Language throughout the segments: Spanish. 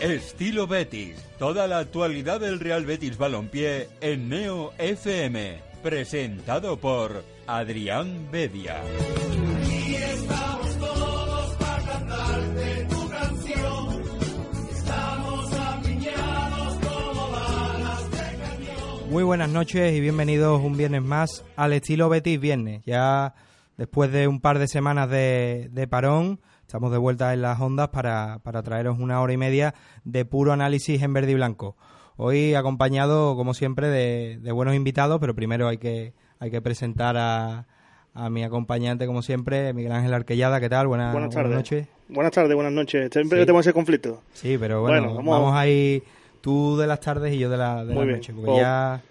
Estilo Betis. Toda la actualidad del Real Betis Balompié en Neo FM. Presentado por Adrián Bedia. Muy buenas noches y bienvenidos un viernes más al estilo Betis Viernes. Ya después de un par de semanas de, de parón, Estamos de vuelta en las ondas para, para traeros una hora y media de puro análisis en verde y blanco. Hoy acompañado, como siempre, de, buenos invitados, pero primero hay que, hay que presentar a, a mi acompañante, como siempre, Miguel Ángel Arquellada. ¿Qué tal? Buenas, buenas, tardes. noches. Buenas tardes, buenas noches. Siempre tenemos ese conflicto. Sí, pero bueno, vamos... ahí tú de las tardes y yo de la, de noche, porque ya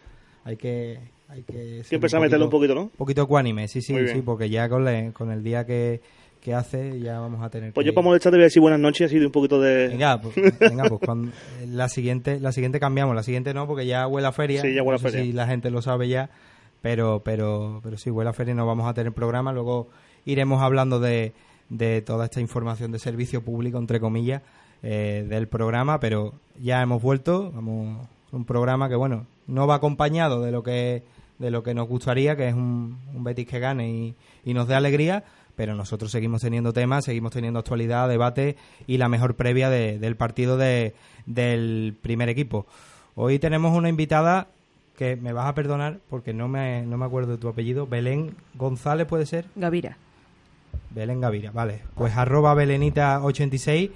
hay que... Hay que Siempre se a meterlo un poquito, ¿no? Un poquito ecuánime, sí, sí, sí, porque ya con, con el día que que hace ya vamos a tener pues yo para molestar te voy a decir buenas noches y de un poquito de venga pues, venga, pues cuando, la siguiente la siguiente cambiamos la siguiente no porque ya huele a feria sí ya huele a feria. si la gente lo sabe ya pero pero pero sí huele a feria no vamos a tener programa. Luego iremos hablando de, de toda esta información de servicio público entre comillas eh, del programa pero ya hemos vuelto vamos un programa que bueno no va acompañado de lo que de lo que nos gustaría que es un, un Betis que gane y, y nos dé alegría pero nosotros seguimos teniendo temas, seguimos teniendo actualidad, debate y la mejor previa del partido de, del primer equipo. Hoy tenemos una invitada que me vas a perdonar porque no me, no me acuerdo de tu apellido, Belén González puede ser. Gavira. Belén Gavira, vale. Pues arroba Belenita86,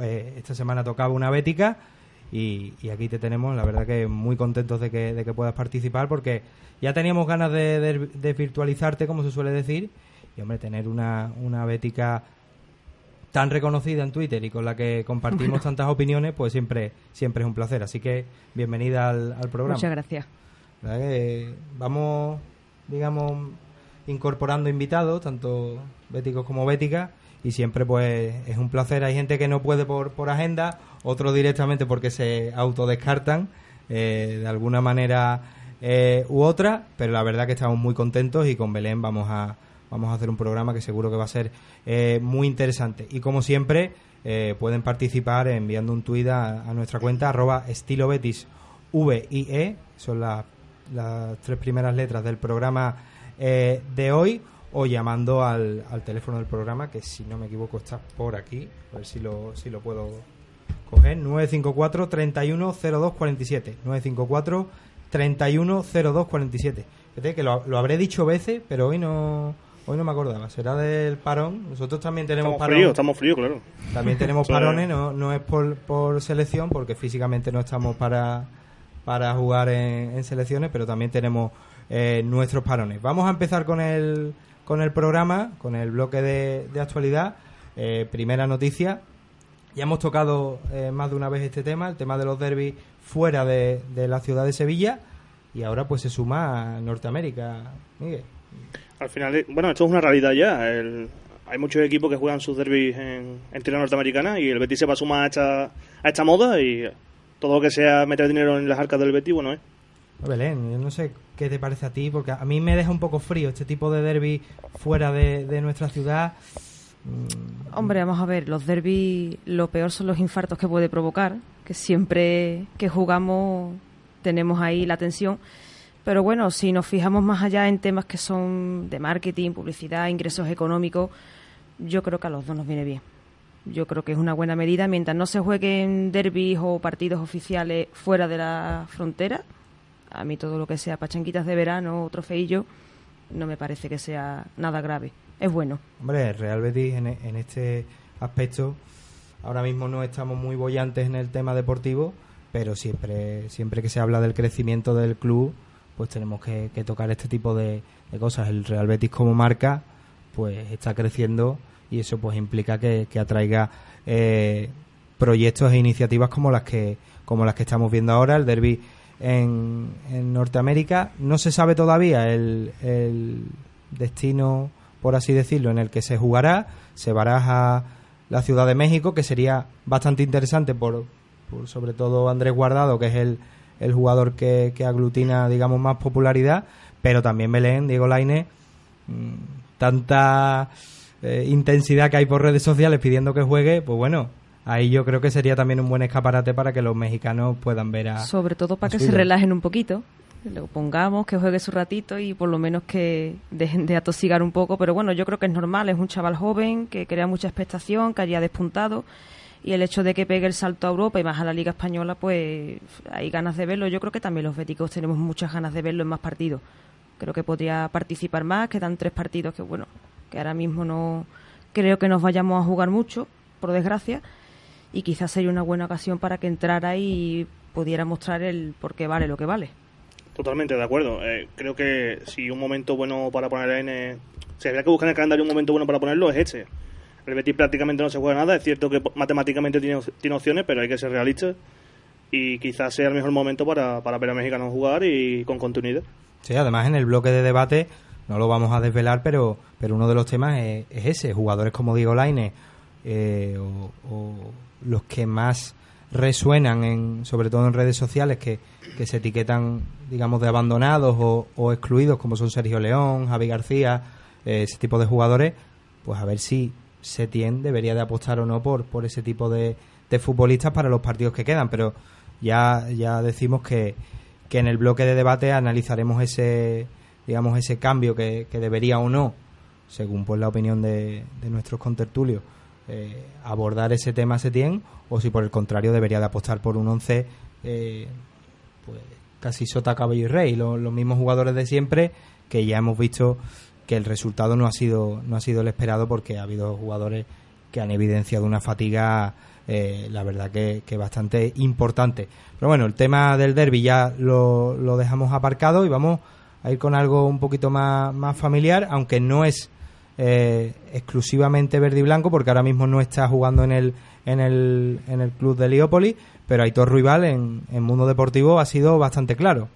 eh, esta semana tocaba una bética y, aquí te tenemos, la verdad que muy contentos de que, de que puedas participar porque ya teníamos ganas de, de virtualizarte, como se suele decir, y hombre, tener una, una bética tan reconocida en Twitter y con la que compartimos tantas opiniones, pues siempre, siempre es un placer. Así que bienvenida al, programa. Muchas gracias. vamos, digamos, incorporando invitados, tanto béticos como béticas, y siempre pues es un placer. Hay gente que no puede por, por agenda, otros directamente porque se autodescartan eh, de alguna manera eh, u otra, pero la verdad que estamos muy contentos y con Belén vamos a, vamos a hacer un programa que seguro que va a ser eh, muy interesante. Y como siempre, eh, pueden participar enviando un tuit a, nuestra cuenta, arroba estilo Betis VIE, son las tres primeras letras del programa eh, de hoy, o llamando al, al, teléfono del programa, que si no me equivoco está por aquí, a ver si lo, si lo puedo coger, 954 310247 954 310247 Fíjate que lo, lo habré dicho veces, pero hoy no Hoy no me acordaba, será del parón. Nosotros también tenemos estamos Frío, estamos fríos, claro. También tenemos parones, no, no es por, por selección, porque físicamente no estamos para, para jugar en, selecciones, pero también tenemos eh, nuestros parones. Vamos a empezar con el, con el programa, con el bloque de, de actualidad. Eh, primera noticia. Ya hemos tocado eh, más de una vez este tema, el tema de los derbis fuera de, de la ciudad de Sevilla, y ahora pues se suma a Norteamérica. Miguel. Al final, eh, bueno, esto es una realidad ya. hay muchos equipos que juegan sus derbis en, en tierra norteamericana y el Betis se va a sumar a esta, a esta moda y todo lo que sea meter dinero en las arcas del Betis, bueno es. Belén, yo no sé qué te parece a ti, porque a mí me deja un poco frío este tipo de derby fuera de, nuestra ciudad. Mm. Hombre, vamos a ver, los derbis, lo peor son los infartos que puede provocar, que siempre que jugamos tenemos ahí la tensión. Pero bueno, si nos fijamos más allá en temas que son de marketing, publicidad, ingresos económicos, yo creo que a los dos nos viene bien. Yo creo que es una buena medida mientras no se jueguen derbis o partidos oficiales fuera de la frontera. A mí todo lo que sea pachanquitas de verano o trofeillo no me parece que sea nada grave. Es bueno. Hombre, Real Betis en, en este aspecto ahora mismo no estamos muy bollantes en el tema deportivo, pero siempre siempre que se habla del crecimiento del club pues tenemos que, tocar este tipo de, cosas. El Real Betis como marca, pues está creciendo y eso pues implica que, atraiga eh, proyectos e iniciativas como las que como las que estamos viendo ahora. El derby en, en Norteamérica no se sabe todavía el, el destino, por así decirlo, en el que se jugará. Se baraja la Ciudad de México, que sería bastante interesante por, por sobre todo Andrés Guardado, que es el el jugador que, aglutina, digamos, más popularidad, pero también Belén, Diego Laine, mm, tanta eh, intensidad que hay por redes sociales pidiendo que juegue, pues bueno, ahí yo creo que sería también un buen escaparate para que los mexicanos puedan ver a. Sobre todo para que se relajen un poquito. Lo pongamos, que juegue su ratito y por lo menos que dejen de atosigar un poco. Pero bueno, yo creo que es normal, es un chaval joven que crea mucha expectación, que haya despuntado y el hecho de que pegue el salto a Europa y más a la Liga Española, pues hay ganas de verlo. Yo creo que también los béticos tenemos muchas ganas de verlo en más partidos. Creo que podría participar más, quedan tres partidos que, bueno, que ahora mismo no creo que nos vayamos a jugar mucho, por desgracia, y quizás sería una buena ocasión para que entrara y pudiera mostrar el por qué vale lo que vale. Totalmente de acuerdo. Eh, creo que si un momento bueno para poner en. Si había que buscar en el calendario un momento bueno para ponerlo, es este el prácticamente no se juega nada. Es cierto que matemáticamente tiene, tiene opciones, pero hay que ser realistas. Y quizás sea el mejor momento para, para ver a mexicanos jugar y con continuidad. Sí, además en el bloque de debate, no lo vamos a desvelar, pero, pero uno de los temas es, ese. Jugadores como Diego Laine eh, o, los que más resuenan, en, sobre todo en redes sociales, que, que se etiquetan, digamos, de abandonados o, excluidos, como son Sergio León, Javi García, eh, ese tipo de jugadores, pues a ver si Setien debería de apostar o no por, por ese tipo de, futbolistas para los partidos que quedan, pero ya, ya decimos que, que en el bloque de debate analizaremos ese digamos ese cambio que, debería o no según pues la opinión de, de nuestros contertulios eh, abordar ese tema Setien o si por el contrario debería de apostar por un once eh, pues casi sota caballo y rey los, los mismos jugadores de siempre que ya hemos visto que el resultado no ha sido no ha sido el esperado porque ha habido jugadores que han evidenciado una fatiga eh, la verdad que, que, bastante importante. Pero bueno el tema del derby ya lo, lo, dejamos aparcado y vamos a ir con algo un poquito más, más familiar aunque no es eh, exclusivamente verde y blanco porque ahora mismo no está jugando en el en el, en el club de Leópolis pero Aitor Ruibal en, en mundo deportivo ha sido bastante claro.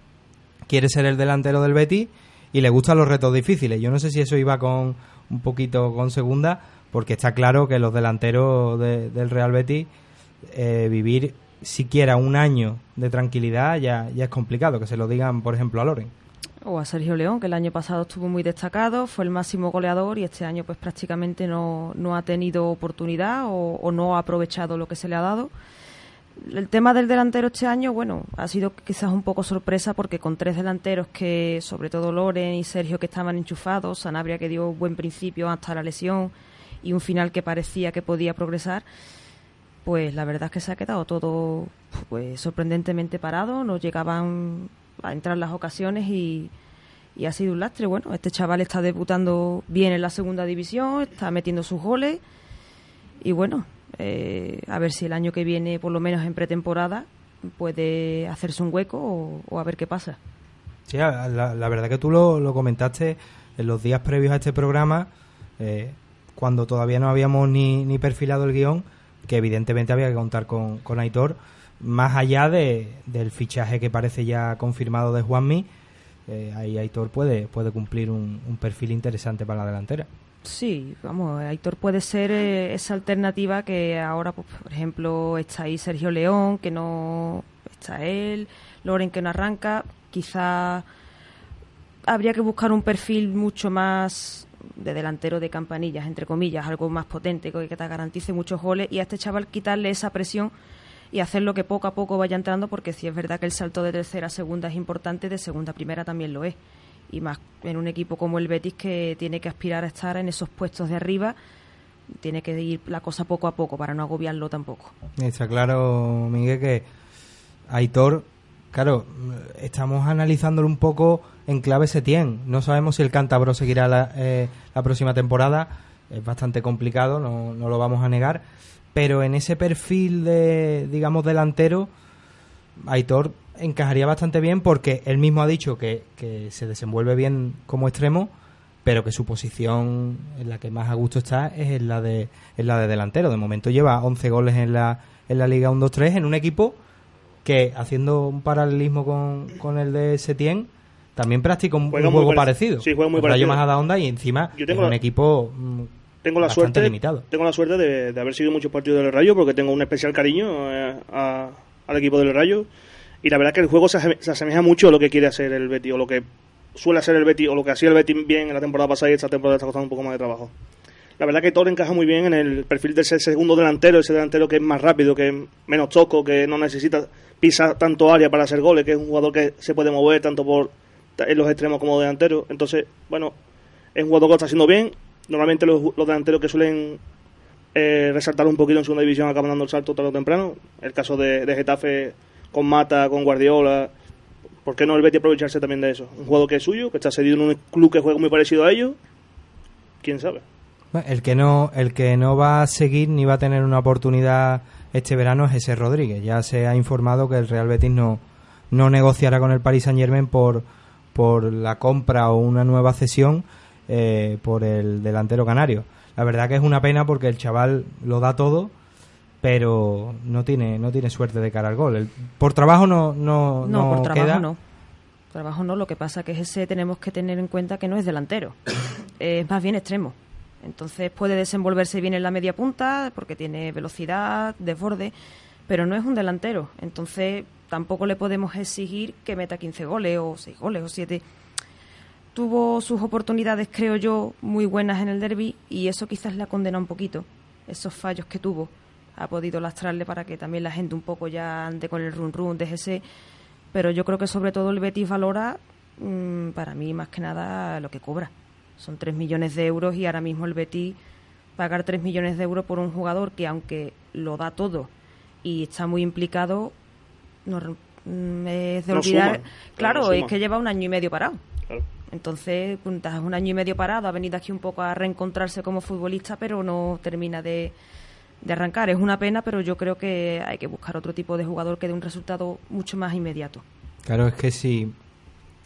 Quiere ser el delantero del Betis y le gustan los retos difíciles. Yo no sé si eso iba con un poquito con segunda, porque está claro que los delanteros del Real Betis eh, vivir siquiera un año de tranquilidad ya, ya es complicado, que se lo digan, por ejemplo, a Loren. O a Sergio León, que el año pasado estuvo muy destacado, fue el máximo goleador y este año pues prácticamente no, no ha tenido oportunidad o no ha aprovechado lo que se le ha dado el tema del delantero este año, bueno, ha sido quizás un poco sorpresa porque con tres delanteros que, sobre todo Loren y Sergio, que estaban enchufados, Sanabria que dio buen principio hasta la lesión y un final que parecía que podía progresar, pues la verdad es que se ha quedado todo pues sorprendentemente parado, no llegaban a entrar las ocasiones y, y ha sido un lastre. Bueno, este chaval está debutando bien en la segunda división, está metiendo sus goles y bueno, eh, a ver si el año que viene, por lo menos en pretemporada, puede hacerse un hueco o, a ver qué pasa. Sí, la, verdad que tú lo, comentaste en los días previos a este programa, eh, cuando todavía no habíamos ni, ni, perfilado el guion, que evidentemente había que contar con, con Aitor, más allá de, del fichaje que parece ya confirmado de Juanmi, eh, ahí Aitor puede, puede cumplir un perfil interesante para la delantera. Sí, vamos, Aitor puede ser eh, esa alternativa que ahora, pues, por ejemplo, está ahí Sergio León, que no está él, Loren que no arranca, quizá habría que buscar un perfil mucho más de delantero de campanillas, entre comillas, algo más potente que te garantice muchos goles y a este chaval quitarle esa presión y hacerlo que poco a poco vaya entrando porque si es verdad que el salto de tercera a segunda es importante, de segunda a primera también lo es y más en un equipo como el Betis que tiene que aspirar a estar en esos puestos de arriba tiene que ir la cosa poco a poco para no agobiarlo tampoco. Está claro, Miguel, que Aitor, claro, estamos analizándolo un poco en clave Setién. No sabemos si el cántabro seguirá la, eh, la próxima temporada. Es bastante complicado, no, no lo vamos a negar. Pero en ese perfil de, digamos, delantero, Aitor encajaría bastante bien porque él mismo ha dicho que, se desenvuelve bien como extremo, pero que su posición en la que más a gusto está es en la de, en la de delantero. De momento lleva 11 goles en la, en la Liga 1-2-3 en un equipo que, haciendo un paralelismo con, con el de Setien, también practica un, juego parecido. Sí, juega muy parecido. más a la onda y encima es un equipo mm, tengo la suerte limitado. Tengo la suerte de, haber sido muchos partidos del Rayo porque tengo un especial cariño eh, al equipo del Rayo y la verdad que el juego se, asemeja mucho a lo que quiere hacer el Betty o lo que suele hacer el Betty o lo que hacía el Betty bien en la temporada pasada y esta temporada está costando un poco más de trabajo. la verdad que Torre encaja muy bien en el perfil de ese segundo delantero, ese delantero que es más rápido, que es menos toco, que no necesita pisar tanto área para hacer goles, que es un jugador que se puede mover tanto por en los extremos como delantero. Entonces, bueno, es un jugador que lo está haciendo bien. Normalmente los, delanteros que suelen eh, resaltar un poquito en segunda división acaban dando el salto tarde o temprano. El caso de Getafe con Mata, con Guardiola. ¿Por qué no el Betis aprovecharse también de eso? Un jugador que es suyo, que está cedido en un club que juega muy parecido a ellos. ¿Quién sabe? El que no, el que no va a seguir ni va a tener una oportunidad este verano es ese Rodríguez. Ya se ha informado que el Real Betis no, no negociará con el Paris Saint Germain por, por la compra o una nueva cesión eh, por el delantero canario. La verdad que es una pena porque el chaval lo da todo, pero no tiene no tiene suerte de cara al gol. por trabajo no no no, por trabajo no. Trabajo no, lo que pasa que ese tenemos que tener en cuenta que no es delantero, es más bien extremo. Entonces puede desenvolverse bien en la media punta porque tiene velocidad, desborde, pero no es un delantero. Entonces tampoco le podemos exigir que meta 15 goles o 6 goles o 7. Tuvo sus oportunidades, creo yo, muy buenas en el derby y eso quizás le ha condenado un poquito. Esos fallos que tuvo ha podido lastrarle para que también la gente un poco ya ande con el run run, ese Pero yo creo que sobre todo el Betis valora, mm, para mí más que nada, lo que cobra son 3 millones de euros y ahora mismo el Betis pagar 3 millones de euros por un jugador que aunque lo da todo y está muy implicado, no, mm, es de olvidar. claro, es que lleva un año y medio parado. Entonces, es un año y medio parado, ha venido aquí un poco a reencontrarse como futbolista, pero no termina de, de arrancar. Es una pena, pero yo creo que hay que buscar otro tipo de jugador que dé un resultado mucho más inmediato. Claro, es que si,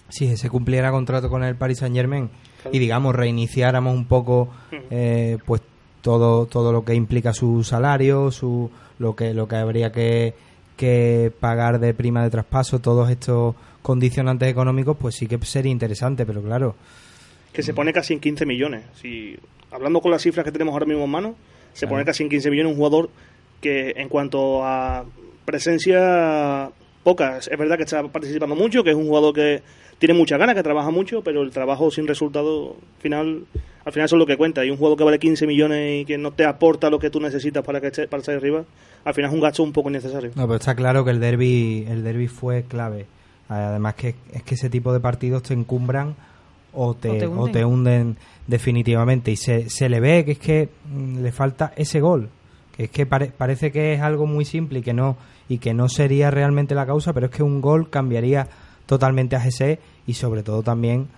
si se cumpliera contrato con el Paris Saint Germain y digamos reiniciáramos un poco eh, pues todo todo lo que implica su salario su lo que lo que habría que, que pagar de prima de traspaso todos estos condicionantes económicos pues sí que sería interesante pero claro que se pone casi en 15 millones si hablando con las cifras que tenemos ahora mismo en mano se pone casi en 15 millones un jugador que en cuanto a presencia pocas es verdad que está participando mucho que es un jugador que tiene mucha ganas, que trabaja mucho, pero el trabajo sin resultado final, al final eso es lo que cuenta. Y un juego que vale 15 millones y que no te aporta lo que tú necesitas para que esté, para estar arriba, al final es un gasto un poco innecesario. No, pero está claro que el derby, el derby fue clave. Además que es que ese tipo de partidos te encumbran o te, o te, hunden. definitivamente. Y se, se le ve que es que mm, le falta ese gol. Que es que parece que es algo muy simple y que no y que no sería realmente la causa, pero es que un gol cambiaría totalmente a GC y sobre todo también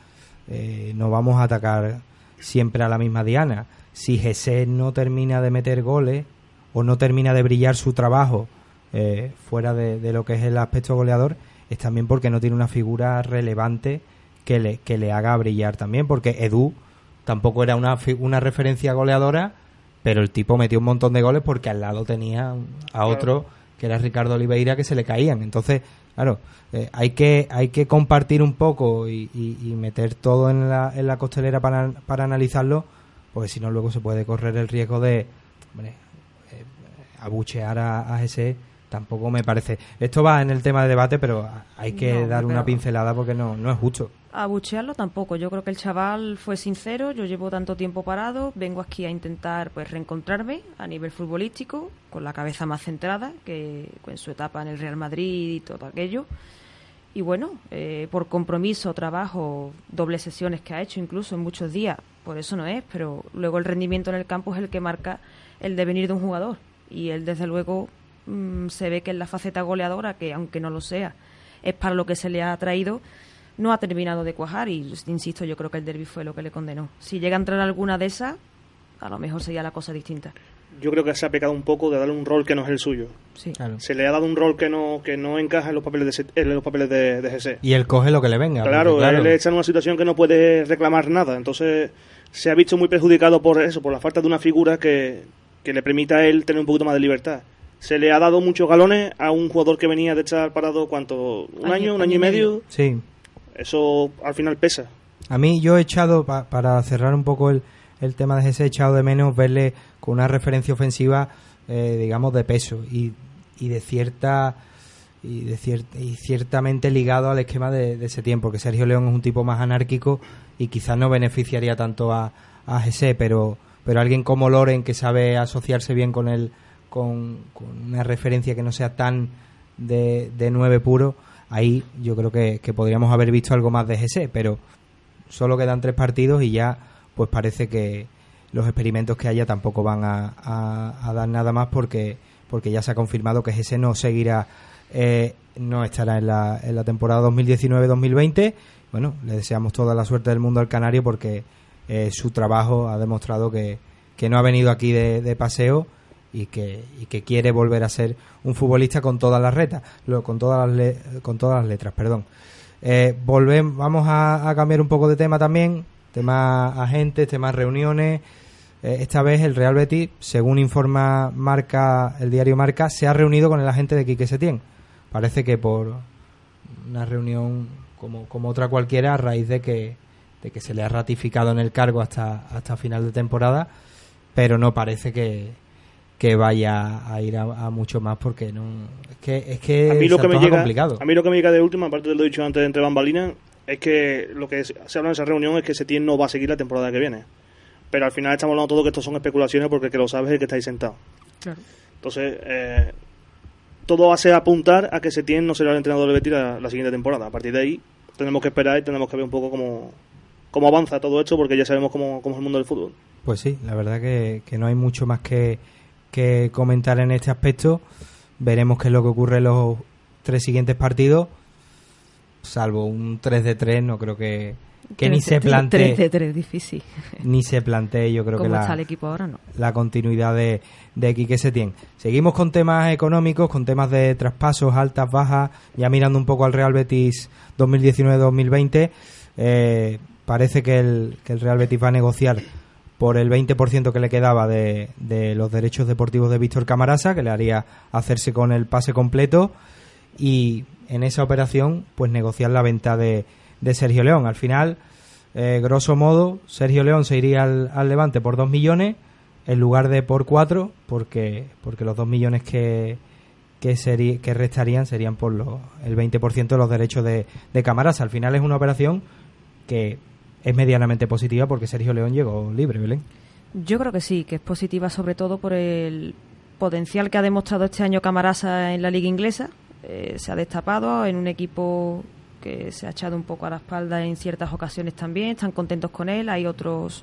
eh, no vamos a atacar siempre a la misma diana. Si GC no termina de meter goles o no termina de brillar su trabajo eh, fuera de, lo que es el aspecto goleador, es también porque no tiene una figura relevante que le, que le haga brillar también, porque Edu tampoco era una, una referencia goleadora, pero el tipo metió un montón de goles porque al lado tenía a otro que era Ricardo Oliveira que se le caían. Entonces, Claro, eh, hay, que, hay que compartir un poco y, meter todo en la, en la costelera para, para analizarlo, porque si no luego se puede correr el riesgo de eh, abuchear a, a, ese tampoco me parece. Esto va en el tema de debate, pero hay que dar una pincelada porque no, no es justo abuchearlo tampoco. Yo creo que el chaval fue sincero. Yo llevo tanto tiempo parado, vengo aquí a intentar pues reencontrarme a nivel futbolístico, con la cabeza más centrada que en su etapa en el Real Madrid y todo aquello. Y bueno, eh, por compromiso, trabajo, dobles sesiones que ha hecho incluso en muchos días, por eso no es, pero luego el rendimiento en el campo es el que marca el devenir de un jugador. Y él, desde luego, mm, se ve que en la faceta goleadora, que aunque no lo sea, es para lo que se le ha traído, no ha terminado de cuajar y, insisto, yo creo que el derby fue lo que le condenó. Si llega a entrar alguna de esas, a lo mejor sería la cosa distinta. Yo creo que se ha pecado un poco de darle un rol que no es el suyo. Sí. Se le ha dado un rol que no que no encaja en los papeles de, en los papeles de, GC. Y él coge lo que le venga. Claro, él está en una situación que no puede reclamar nada. Entonces se ha visto muy perjudicado por eso, por la falta de una figura que, que le permita a él tener un poquito más de libertad se le ha dado muchos galones a un jugador que venía de estar parado, ¿cuánto? ¿Un año? ¿Un año, y medio? Sí eso al final pesa. A mí yo he echado, para cerrar un poco el, el tema de ese, he echado de menos verle con una referencia ofensiva, eh, digamos, de peso y, y de cierta y, de y ciertamente ligado al esquema de, ese tiempo, que Sergio León es un tipo más anárquico y quizás no beneficiaría tanto a, a pero pero alguien como Loren que sabe asociarse bien con él, con, una referencia que no sea tan de, de nueve puro, ahí yo creo que, podríamos haber visto algo más de GC, pero solo quedan tres partidos y ya pues parece que los experimentos que haya tampoco van a, dar nada más porque porque ya se ha confirmado que GC no seguirá eh, no estará en la, en la temporada 2019-2020 bueno le deseamos toda la suerte del mundo al canario porque eh, su trabajo ha demostrado que, que no ha venido aquí de, paseo y que, y que quiere volver a ser un futbolista con todas las retas, con todas las, con todas las letras, perdón. Eh, volvemos, vamos a, cambiar un poco de tema también, temas agentes, temas reuniones. Eh, esta vez el Real Betis, según informa Marca, el diario Marca, se ha reunido con el agente de Quique Setién. Parece que por una reunión como, como otra cualquiera a raíz de que, de que se le ha ratificado en el cargo hasta, hasta final de temporada, pero no parece que, que vaya a ir a, mucho más porque no es que es que a mí lo que me llega complicado. a mí lo que me llega de última aparte de lo dicho antes entre bambalinas es que lo que se habla en esa reunión es que Setién no va a seguir la temporada que viene pero al final estamos hablando todo que esto son especulaciones porque el que lo sabes es el que está ahí sentado claro. entonces eh, todo ser apuntar a que Setién no será el entrenador de Betis la, la, siguiente temporada a partir de ahí tenemos que esperar y tenemos que ver un poco cómo, cómo avanza todo esto porque ya sabemos cómo, cómo es el mundo del fútbol pues sí la verdad que, que no hay mucho más que que comentar en este aspecto. Veremos qué es lo que ocurre en los tres siguientes partidos. Salvo un 3 de 3, no creo que, que ni se plantee. 3 de 3, difícil. Ni se plantee, yo creo que la, está el equipo ahora, no. la continuidad de, de Quique Setién. Seguimos con temas económicos, con temas de traspasos, altas, bajas, ya mirando un poco al Real Betis 2019-2020. Eh, parece que el, que el Real Betis va a negociar por el 20% que le quedaba de, de, los derechos deportivos de Víctor Camarasa, que le haría hacerse con el pase completo y en esa operación pues negociar la venta de, de Sergio León. Al final, eh, grosso modo, Sergio León se iría al, Levante por 2 millones en lugar de por 4 porque, porque los 2 millones que, que, que restarían serían por los, el 20% de los derechos de, de Camarasa. Al final es una operación que es medianamente positiva porque Sergio León llegó libre, Belén. Yo creo que sí, que es positiva sobre todo por el potencial que ha demostrado este año Camarasa en la liga inglesa. Eh, se ha destapado en un equipo que se ha echado un poco a la espalda en ciertas ocasiones también, están contentos con él, hay otros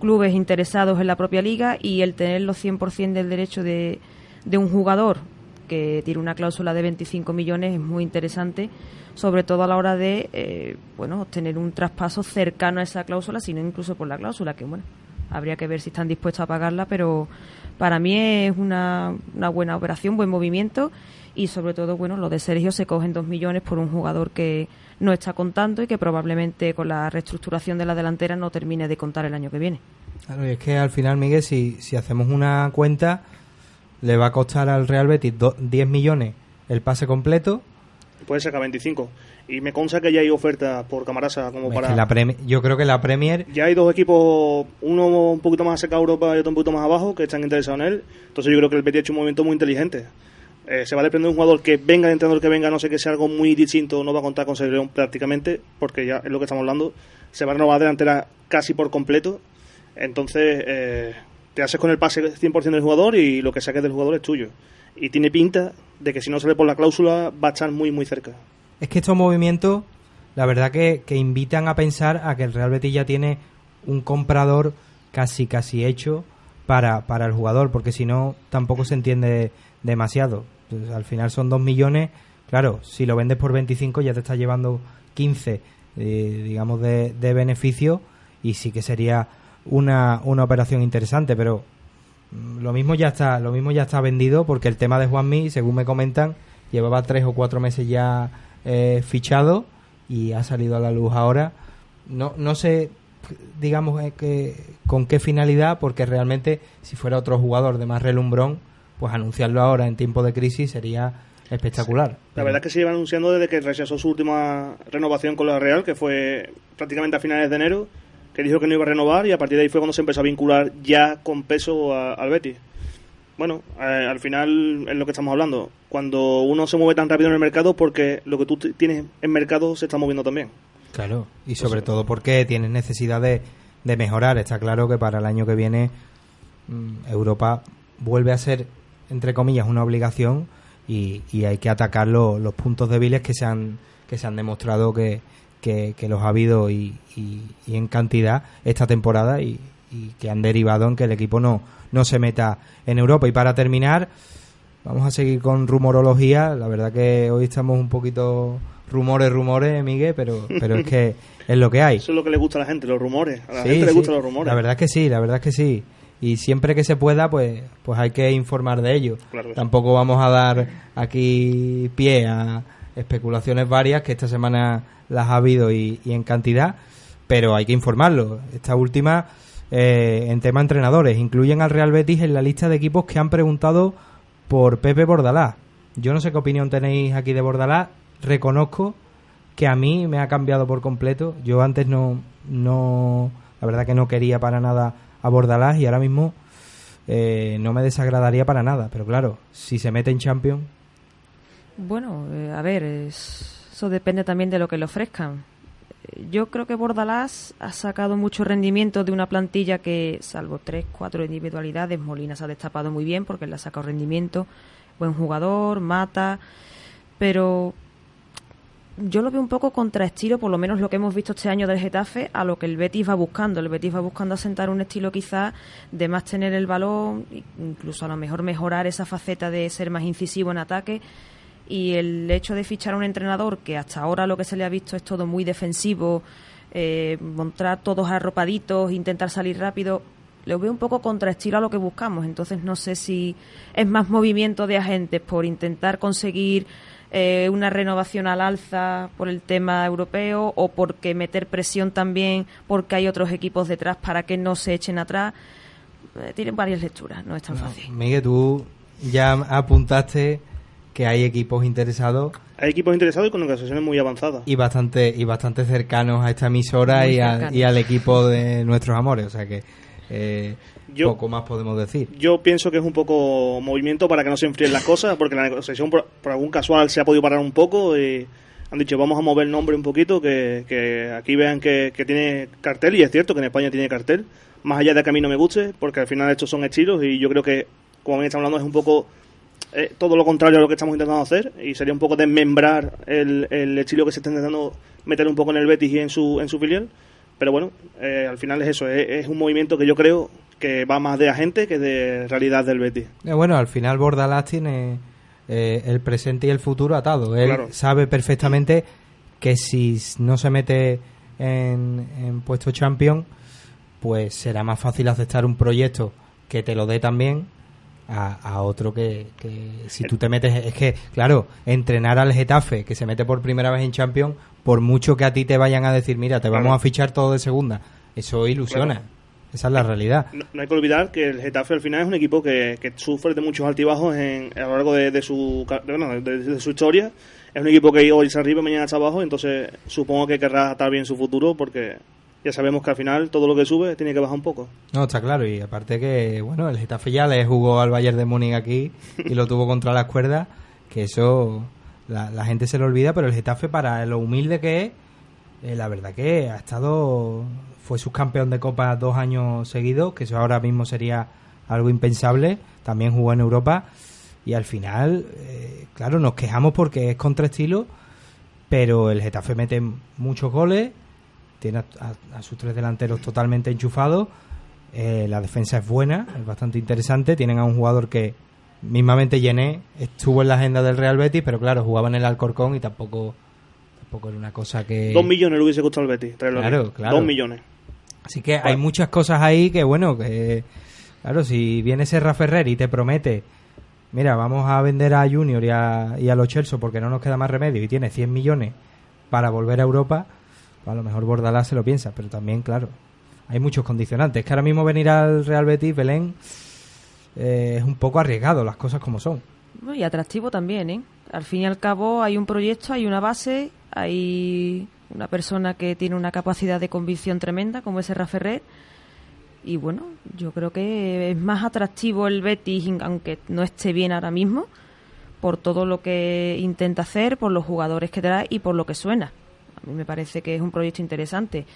clubes interesados en la propia liga y el tener los 100% del derecho de, de un jugador que tiene una cláusula de 25 millones es muy interesante sobre todo a la hora de eh, bueno obtener un traspaso cercano a esa cláusula, sino incluso por la cláusula, que bueno, habría que ver si están dispuestos a pagarla, pero para mí es una, una buena operación, buen movimiento y sobre todo, bueno, lo de Sergio se cogen dos millones por un jugador que no está contando y que probablemente con la reestructuración de la delantera no termine de contar el año que viene. Claro, y es que al final, Miguel, si, si hacemos una cuenta, le va a costar al Real Betis 10 millones el pase completo puede sacar 25. Y me consta que ya hay oferta por Camarasa como para... la yo creo que la Premier... Ya hay dos equipos, uno un poquito más cerca a Europa y otro un poquito más abajo, que están interesados en él. Entonces yo creo que el Betis ha hecho un movimiento muy inteligente. Eh, se va a depender de un jugador que venga, el entrenador que venga, no sé que sea algo muy distinto, no va a contar con Sergio prácticamente, porque ya es lo que estamos hablando. Se va a renovar delantera casi por completo. Entonces, eh, te haces con el pase 100% del jugador y lo que saques del jugador es tuyo. Y tiene pinta de que si no sale por la cláusula va a estar muy, muy cerca. Es que estos movimientos, la verdad que, que invitan a pensar a que el Real Betis ya tiene un comprador casi, casi hecho para, para el jugador, porque si no, tampoco se entiende demasiado. al final son 2 millones, claro, si lo vendes por 25 ya te estás llevando 15, eh, digamos, de, de beneficio y sí que sería una, una operación interesante, pero lo mismo ya está, lo mismo ya está vendido porque el tema de Juanmi, según me comentan, llevaba tres o cuatro meses ya eh, fichado y ha salido a la luz ahora. No, no sé, digamos, eh, que, con qué finalidad, porque realmente si fuera otro jugador de más relumbrón, pues anunciarlo ahora en tiempo de crisis sería espectacular. La verdad es que se lleva anunciando desde que rechazó su última renovación con la Real, que fue prácticamente a finales de enero que dijo que no iba a renovar y a partir de ahí fue cuando se empezó a vincular ya con peso al Betis. Bueno, eh, al final es lo que estamos hablando. Cuando uno se mueve tan rápido en el mercado, porque lo que tú tienes en mercado se está moviendo también. Claro, y sobre todo porque tienes necesidad de, de mejorar. Está claro que para el año que viene mm, Europa vuelve a ser, entre comillas, una obligación y, hay que atacar los puntos débiles que se han, que se han demostrado que, que, los ha habido y, en cantidad esta temporada y, que han derivado en que el equipo no, no se meta en Europa. Y para terminar, vamos a seguir con rumorología. La verdad que hoy estamos un poquito rumores, rumores, Miguel, pero, pero es que es lo que hay. Eso es lo que le gusta a la gente, los rumores. A la gente le gustan los rumores. La verdad es que sí, la verdad es que sí. Y siempre que se pueda, pues, pues hay que informar de ello. Tampoco vamos a dar aquí pie a especulaciones varias, que esta semana las ha habido y, en cantidad, pero hay que informarlo. Esta última, eh, en tema entrenadores, incluyen al Real Betis en la lista de equipos que han preguntado por Pepe Bordalás. Yo no sé qué opinión tenéis aquí de Bordalás. Reconozco que a mí me ha cambiado por completo. Yo antes no, no, la verdad que no quería para nada a Bordalás y ahora mismo eh, no me desagradaría para nada. Pero claro, si se mete en Champions. Bueno, eh, a ver, eso depende también de lo que le ofrezcan. Yo creo que Bordalás ha sacado mucho rendimiento de una plantilla que, salvo tres, cuatro individualidades, Molina se ha destapado muy bien porque le ha sacado rendimiento. Buen jugador, mata, pero yo lo veo un poco contraestilo, por lo menos lo que hemos visto este año del Getafe, a lo que el Betis va buscando. El Betis va buscando asentar un estilo quizás de más tener el balón, incluso a lo mejor mejorar esa faceta de ser más incisivo en ataque y el hecho de fichar a un entrenador que hasta ahora lo que se le ha visto es todo muy defensivo, eh, mostrar todos arropaditos, intentar salir rápido, lo veo un poco contraestilo a lo que buscamos. Entonces no sé si es más movimiento de agentes por intentar conseguir eh, una renovación al alza por el tema europeo o porque meter presión también porque hay otros equipos detrás para que no se echen atrás. Eh, tienen varias lecturas, no es tan fácil. Miguel, tú ya apuntaste que hay equipos interesados. Hay equipos interesados y con negociaciones muy avanzadas. Y bastante, y bastante cercanos a esta emisora y, al equipo de nuestros amores. O sea que eh, poco más podemos decir. Yo pienso que es un poco movimiento para que no se enfríen las cosas, porque la negociación por, algún casual se ha podido parar un poco y han dicho vamos a mover el nombre un poquito, que, que aquí vean que, que, tiene cartel y es cierto que en España tiene cartel, más allá de que a mí no me guste, porque al final estos son estilos y yo creo que, como bien estamos hablando, es un poco eh, todo lo contrario a lo que estamos intentando hacer y sería un poco desmembrar el, el estilo que se está intentando meter un poco en el Betis y en su, en su filial. Pero bueno, eh, al final es eso, es, un movimiento que yo creo que va más de agente que de realidad del Betis. Eh, bueno, al final Bordalás tiene el presente y el futuro atado. Él sabe perfectamente que si no se mete en, en puesto champion, pues será más fácil aceptar un proyecto que te lo dé también a, otro que, si tú te metes es que claro entrenar al Getafe que se mete por primera vez en Champions por mucho que a ti te vayan a decir mira te vamos a fichar todo de segunda eso ilusiona. Esa es la realidad. No, hay que olvidar que el Getafe al final es un equipo que, sufre de muchos altibajos en, a lo largo de, su de, su historia. Es un equipo que hoy está arriba y mañana está abajo entonces supongo que querrá estar bien su futuro porque ya sabemos que al final todo lo que sube tiene que bajar un poco. No, está claro, y aparte que, bueno, el Getafe ya le jugó al Bayern de Múnich aquí y lo tuvo contra las cuerdas, que eso la, gente se lo olvida, pero el Getafe para lo humilde que es, eh, la verdad que ha estado, fue subcampeón de Copa dos años seguidos, que eso ahora mismo sería algo impensable, también jugó en Europa y al final, eh, claro, nos quejamos porque es contra estilo, pero el Getafe mete muchos goles tiene a, sus tres delanteros totalmente enchufados. Eh, la defensa es buena, es bastante interesante. Tienen a un jugador que mismamente llené, estuvo en la agenda del Real Betis, pero claro, jugaba en el Alcorcón y tampoco tampoco era una cosa que... Dos millones le hubiese costado al Betis. Claro, claro. Dos millones. Así que hay muchas cosas ahí que, bueno, que... Claro, si viene Serra Ferrer y te promete, mira, vamos a vender a Junior y a, y a los Chelsea porque no nos queda más remedio y tiene 100 millones para volver a Europa, a lo mejor Bordalás se lo piensa, pero también, claro, hay muchos condicionantes. Que ahora mismo venir al Real Betis, Belén, eh, es un poco arriesgado, las cosas como son. Y atractivo también, ¿eh? Al fin y al cabo hay un proyecto, hay una base, hay una persona que tiene una capacidad de convicción tremenda, como es Serra Ferrer. Y bueno, yo creo que es más atractivo el Betis, aunque no esté bien ahora mismo, por todo lo que intenta hacer, por los jugadores que trae y por lo que suena. A mí me parece que es un proyecto interesante.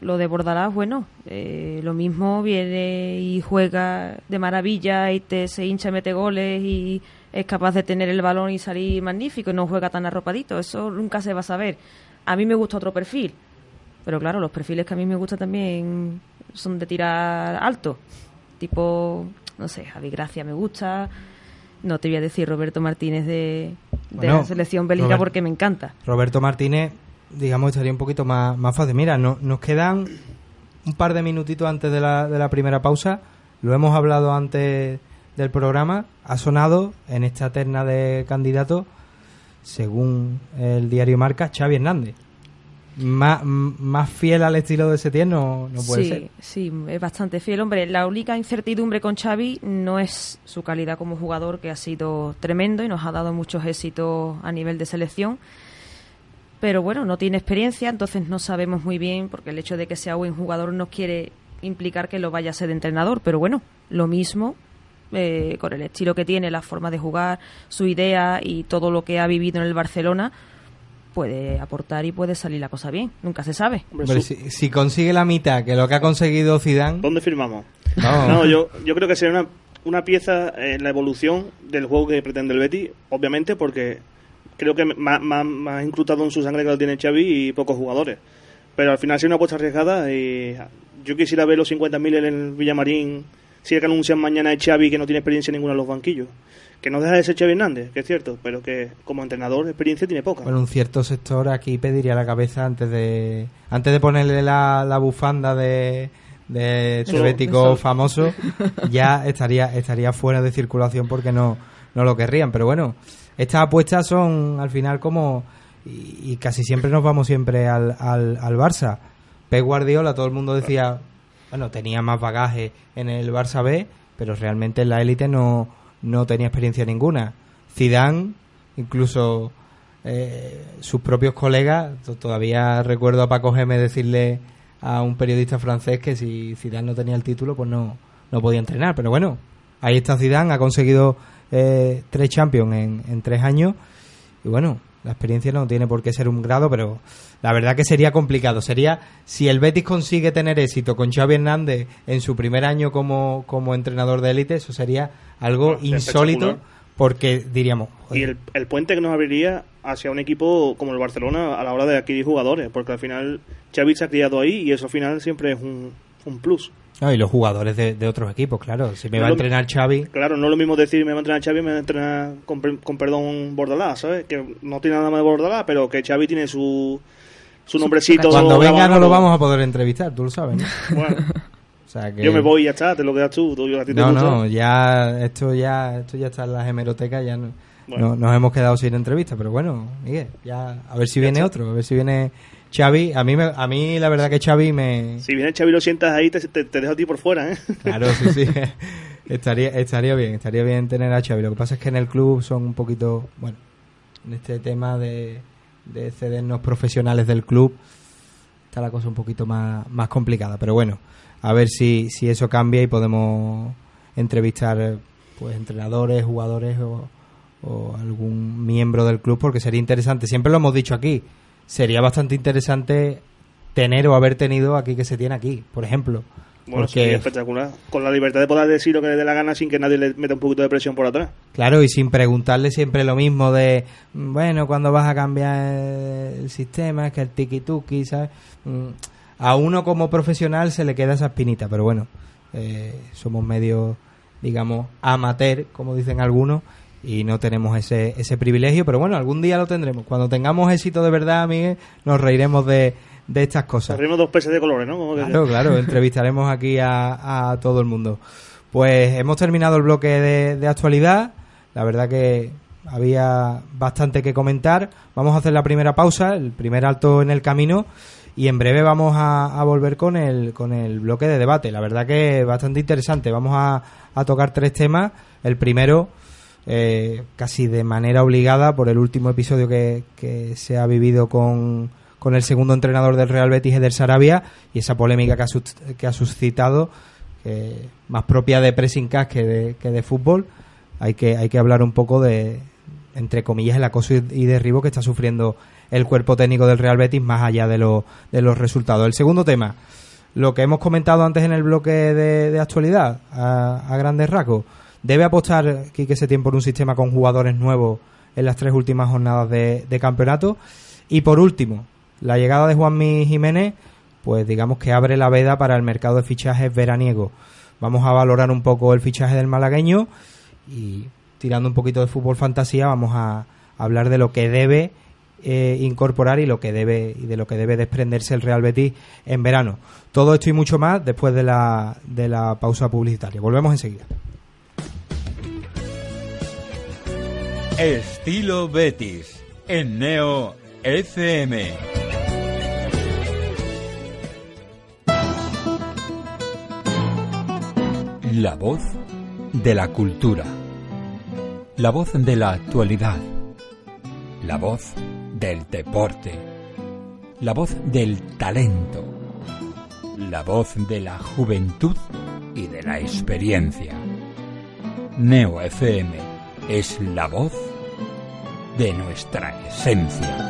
lo de Bordalás, bueno, eh, lo mismo viene y juega de maravilla y te se hincha, mete goles y es capaz de tener el balón y salir magnífico y no juega tan arropadito. Eso nunca se va a saber. A mí me gusta otro perfil, pero claro, los perfiles que a mí me gustan también son de tirar alto. Tipo, no sé, Javi Gracia me gusta. No te voy a decir Roberto Martínez de, de la selección belga porque me encanta. Roberto Martínez, digamos, estaría un poquito más, más fácil. Mira, no, nos quedan un par de minutitos antes de la, de la primera pausa. Lo hemos hablado antes del programa. Ha sonado en esta terna de candidatos, según el diario Marca, Xavi Hernández más, más fiel al estilo de Setién no, no puede sí, ser. Sí, es bastante fiel. Hombre, la única incertidumbre con Xavi no es su calidad como jugador, que ha sido tremendo y nos ha dado muchos éxitos a nivel de selección. Pero bueno, no tiene experiencia, entonces no sabemos muy bien, porque el hecho de que sea buen jugador no quiere implicar que lo vaya a ser de entrenador. Pero bueno, lo mismo eh, con el estilo que tiene, la forma de jugar, su idea y todo lo que ha vivido en el Barcelona, puede aportar y puede salir la cosa bien. Nunca se sabe. si, consigue la mitad que lo que ha conseguido Zidane... ¿Dónde firmamos? No, yo, yo creo que sería una, una pieza en la evolución del juego que pretende el Betty, obviamente porque creo que más, más, incrustado en su sangre que lo tiene Xavi y pocos jugadores. Pero al final sería una apuesta arriesgada y yo quisiera ver los 50.000 en el Villamarín si es que anuncian mañana a Xavi que no tiene experiencia ninguna en los banquillos que no deja de ser Xavi Hernández, que es cierto, pero que como entrenador experiencia tiene poca. Bueno, un cierto sector aquí pediría la cabeza antes de antes de ponerle la, la bufanda de de este famoso, ya estaría estaría fuera de circulación porque no no lo querrían, pero bueno, estas apuestas son al final como y, casi siempre nos vamos siempre al, al, al Barça. Pep Guardiola, todo el mundo decía, bueno, tenía más bagaje en el Barça B, pero realmente en la élite no no tenía experiencia ninguna. Zidane, incluso eh, sus propios colegas, todavía recuerdo a Paco Geme decirle a un periodista francés que si Zidane no tenía el título, pues no, no podía entrenar. Pero bueno, ahí está Zidane, ha conseguido eh, tres Champions en, en tres años y bueno, la experiencia no tiene por qué ser un grado, pero la verdad que sería complicado. Sería, si el Betis consigue tener éxito con Xavi Hernández en su primer año como, como entrenador de élite, eso sería algo insólito, porque diríamos... Y el, el, puente que nos abriría hacia un equipo como el Barcelona a la hora de adquirir jugadores, porque al final Xavi se ha criado ahí y eso al final siempre es un, un plus. Y los jugadores de, otros equipos, claro. Si me va a entrenar Xavi... Claro, no es lo mismo decir me va a entrenar Xavi, me va a entrenar con, con perdón Bordalás, ¿sabes? Que no tiene nada más de Bordalás, pero que Xavi tiene su, su nombrecito... Cuando venga no lo vamos a poder entrevistar, tú lo sabes, ¿no? Bueno... Yo me voy y ya está, te lo quedas tú. no, no, ya esto ya esto ya está en las hemerotecas, ya no, nos hemos quedado sin entrevista, pero bueno, Miguel, ya a ver si viene otro, a ver si viene Xavi, a mí, a mí la verdad que Xavi me... Si viene Xavi lo sientas ahí, te, te, dejo a ti por fuera, ¿eh? Claro, sí, sí. estaría, estaría bien, estaría bien tener a Xavi. Lo que pasa es que en el club son un poquito, bueno, en este tema de, de cedernos profesionales del club, está la cosa un poquito más, más complicada. Pero bueno, a ver si, si eso cambia y podemos entrevistar pues entrenadores, jugadores o, o algún miembro del club, porque sería interesante. Siempre lo hemos dicho aquí sería bastante interesante tener o haber tenido aquí que se tiene aquí, por ejemplo. Bueno, sería espectacular. Con la libertad de poder decir lo que le dé la gana sin que nadie le meta un poquito de presión por atrás. Claro, y sin preguntarle siempre lo mismo de, bueno, cuando vas a cambiar el sistema? Es que el tiki-tuki, ¿sabes? Mm, a uno como profesional se le queda esa espinita, pero bueno, eh, somos medio, digamos, amateur, como dicen algunos, y no tenemos ese, ese privilegio, pero bueno, algún día lo tendremos. Cuando tengamos éxito de verdad, Miguel, nos reiremos de, de estas cosas. Nos reiremos dos peces de colores, ¿no? Claro, claro, entrevistaremos aquí a, a, todo el mundo. Pues hemos terminado el bloque de, de actualidad. La verdad que había bastante que comentar. Vamos a hacer la primera pausa, el primer alto en el camino y en breve vamos a, a, volver con el, con el bloque de debate. La verdad que es bastante interesante. Vamos a, a tocar tres temas. El primero, eh, casi de manera obligada por el último episodio que, se ha vivido con, con, el segundo entrenador del Real Betis, Eder Sarabia, y esa polémica que ha, que ha suscitado, más propia de pressing cast que de, que de fútbol. Hay que, hay que hablar un poco de, entre comillas, el acoso y derribo que está sufriendo el cuerpo técnico del Real Betis más allá de, de los resultados. El segundo tema, lo que hemos comentado antes en el bloque de, actualidad, a, grandes rasgos, ¿debe apostar Quique Setién por un sistema con jugadores nuevos en las tres últimas jornadas de, campeonato? Y por último, la llegada de Juanmi Jiménez, pues digamos que abre la veda para el mercado de fichajes veraniego. Vamos a valorar un poco el fichaje del malagueño y tirando un poquito de fútbol fantasía vamos a hablar de lo que debe eh, incorporar y lo que debe y de lo que debe desprenderse el Real Betis en verano. Todo esto y mucho más después de la, de la pausa publicitaria. Volvemos enseguida. Estilo Betis en Neo FM. La voz de la cultura. La voz de la actualidad. La voz del deporte, la voz del talento, la voz de la juventud y de la experiencia. Neo FM es la voz de nuestra esencia.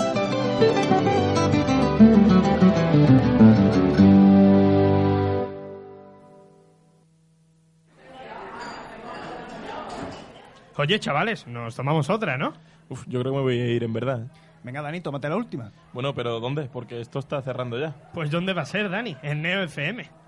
Oye, chavales, nos tomamos otra, ¿no? Uf, yo creo que me voy a ir en verdad. ¿eh? Venga, Dani, tómate la última. Bueno, pero ¿dónde? Porque esto está cerrando ya. Pues ¿dónde va a ser, Dani? En Neo FM.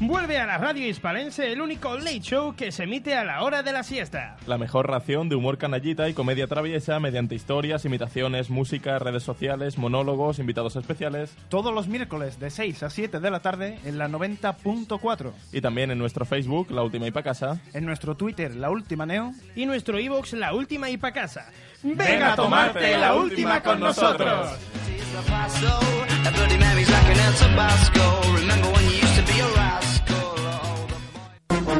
Vuelve a la radio hispalense el único late show que se emite a la hora de la siesta. La mejor ración de humor canallita y comedia traviesa mediante historias, imitaciones, música, redes sociales, monólogos, invitados especiales. Todos los miércoles de 6 a 7 de la tarde en la 90.4. Y también en nuestro Facebook, La Última y Pa' Casa. En nuestro Twitter, La Última Neo. Y nuestro iVoox, La Última y Pa' Casa. ¡Venga a tomarte la última con nosotros!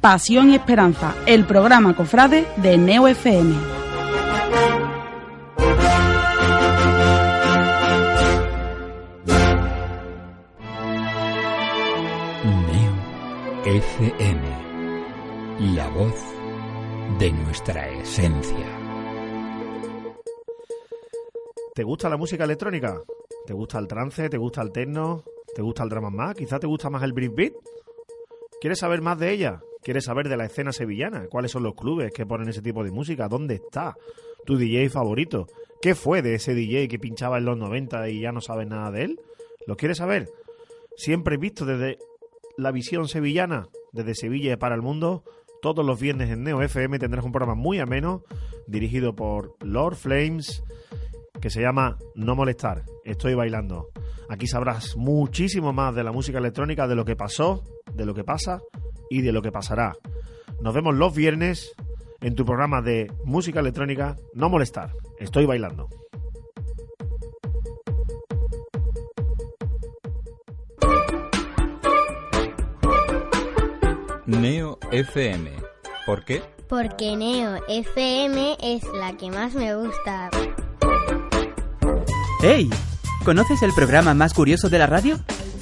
Pasión y Esperanza, el programa Cofrade de Neo FM. FM, la voz de nuestra esencia. ¿Te gusta la música electrónica? ¿Te gusta el trance? ¿Te gusta el techno? ¿Te gusta el drama más? ¿Quizá te gusta más el beat? ¿Quieres saber más de ella? ¿Quieres saber de la escena sevillana? ¿Cuáles son los clubes que ponen ese tipo de música? ¿Dónde está tu DJ favorito? ¿Qué fue de ese DJ que pinchaba en los 90 y ya no sabes nada de él? ¿Lo quieres saber? Siempre visto desde la visión sevillana desde Sevilla para el mundo. Todos los viernes en Neo FM tendrás un programa muy ameno dirigido por Lord Flames que se llama No Molestar. Estoy bailando. Aquí sabrás muchísimo más de la música electrónica, de lo que pasó, de lo que pasa y de lo que pasará. Nos vemos los viernes en tu programa de música electrónica No Molestar. Estoy bailando. Neo FM. ¿Por qué? Porque Neo FM es la que más me gusta. ¡Hey! ¿Conoces el programa más curioso de la radio?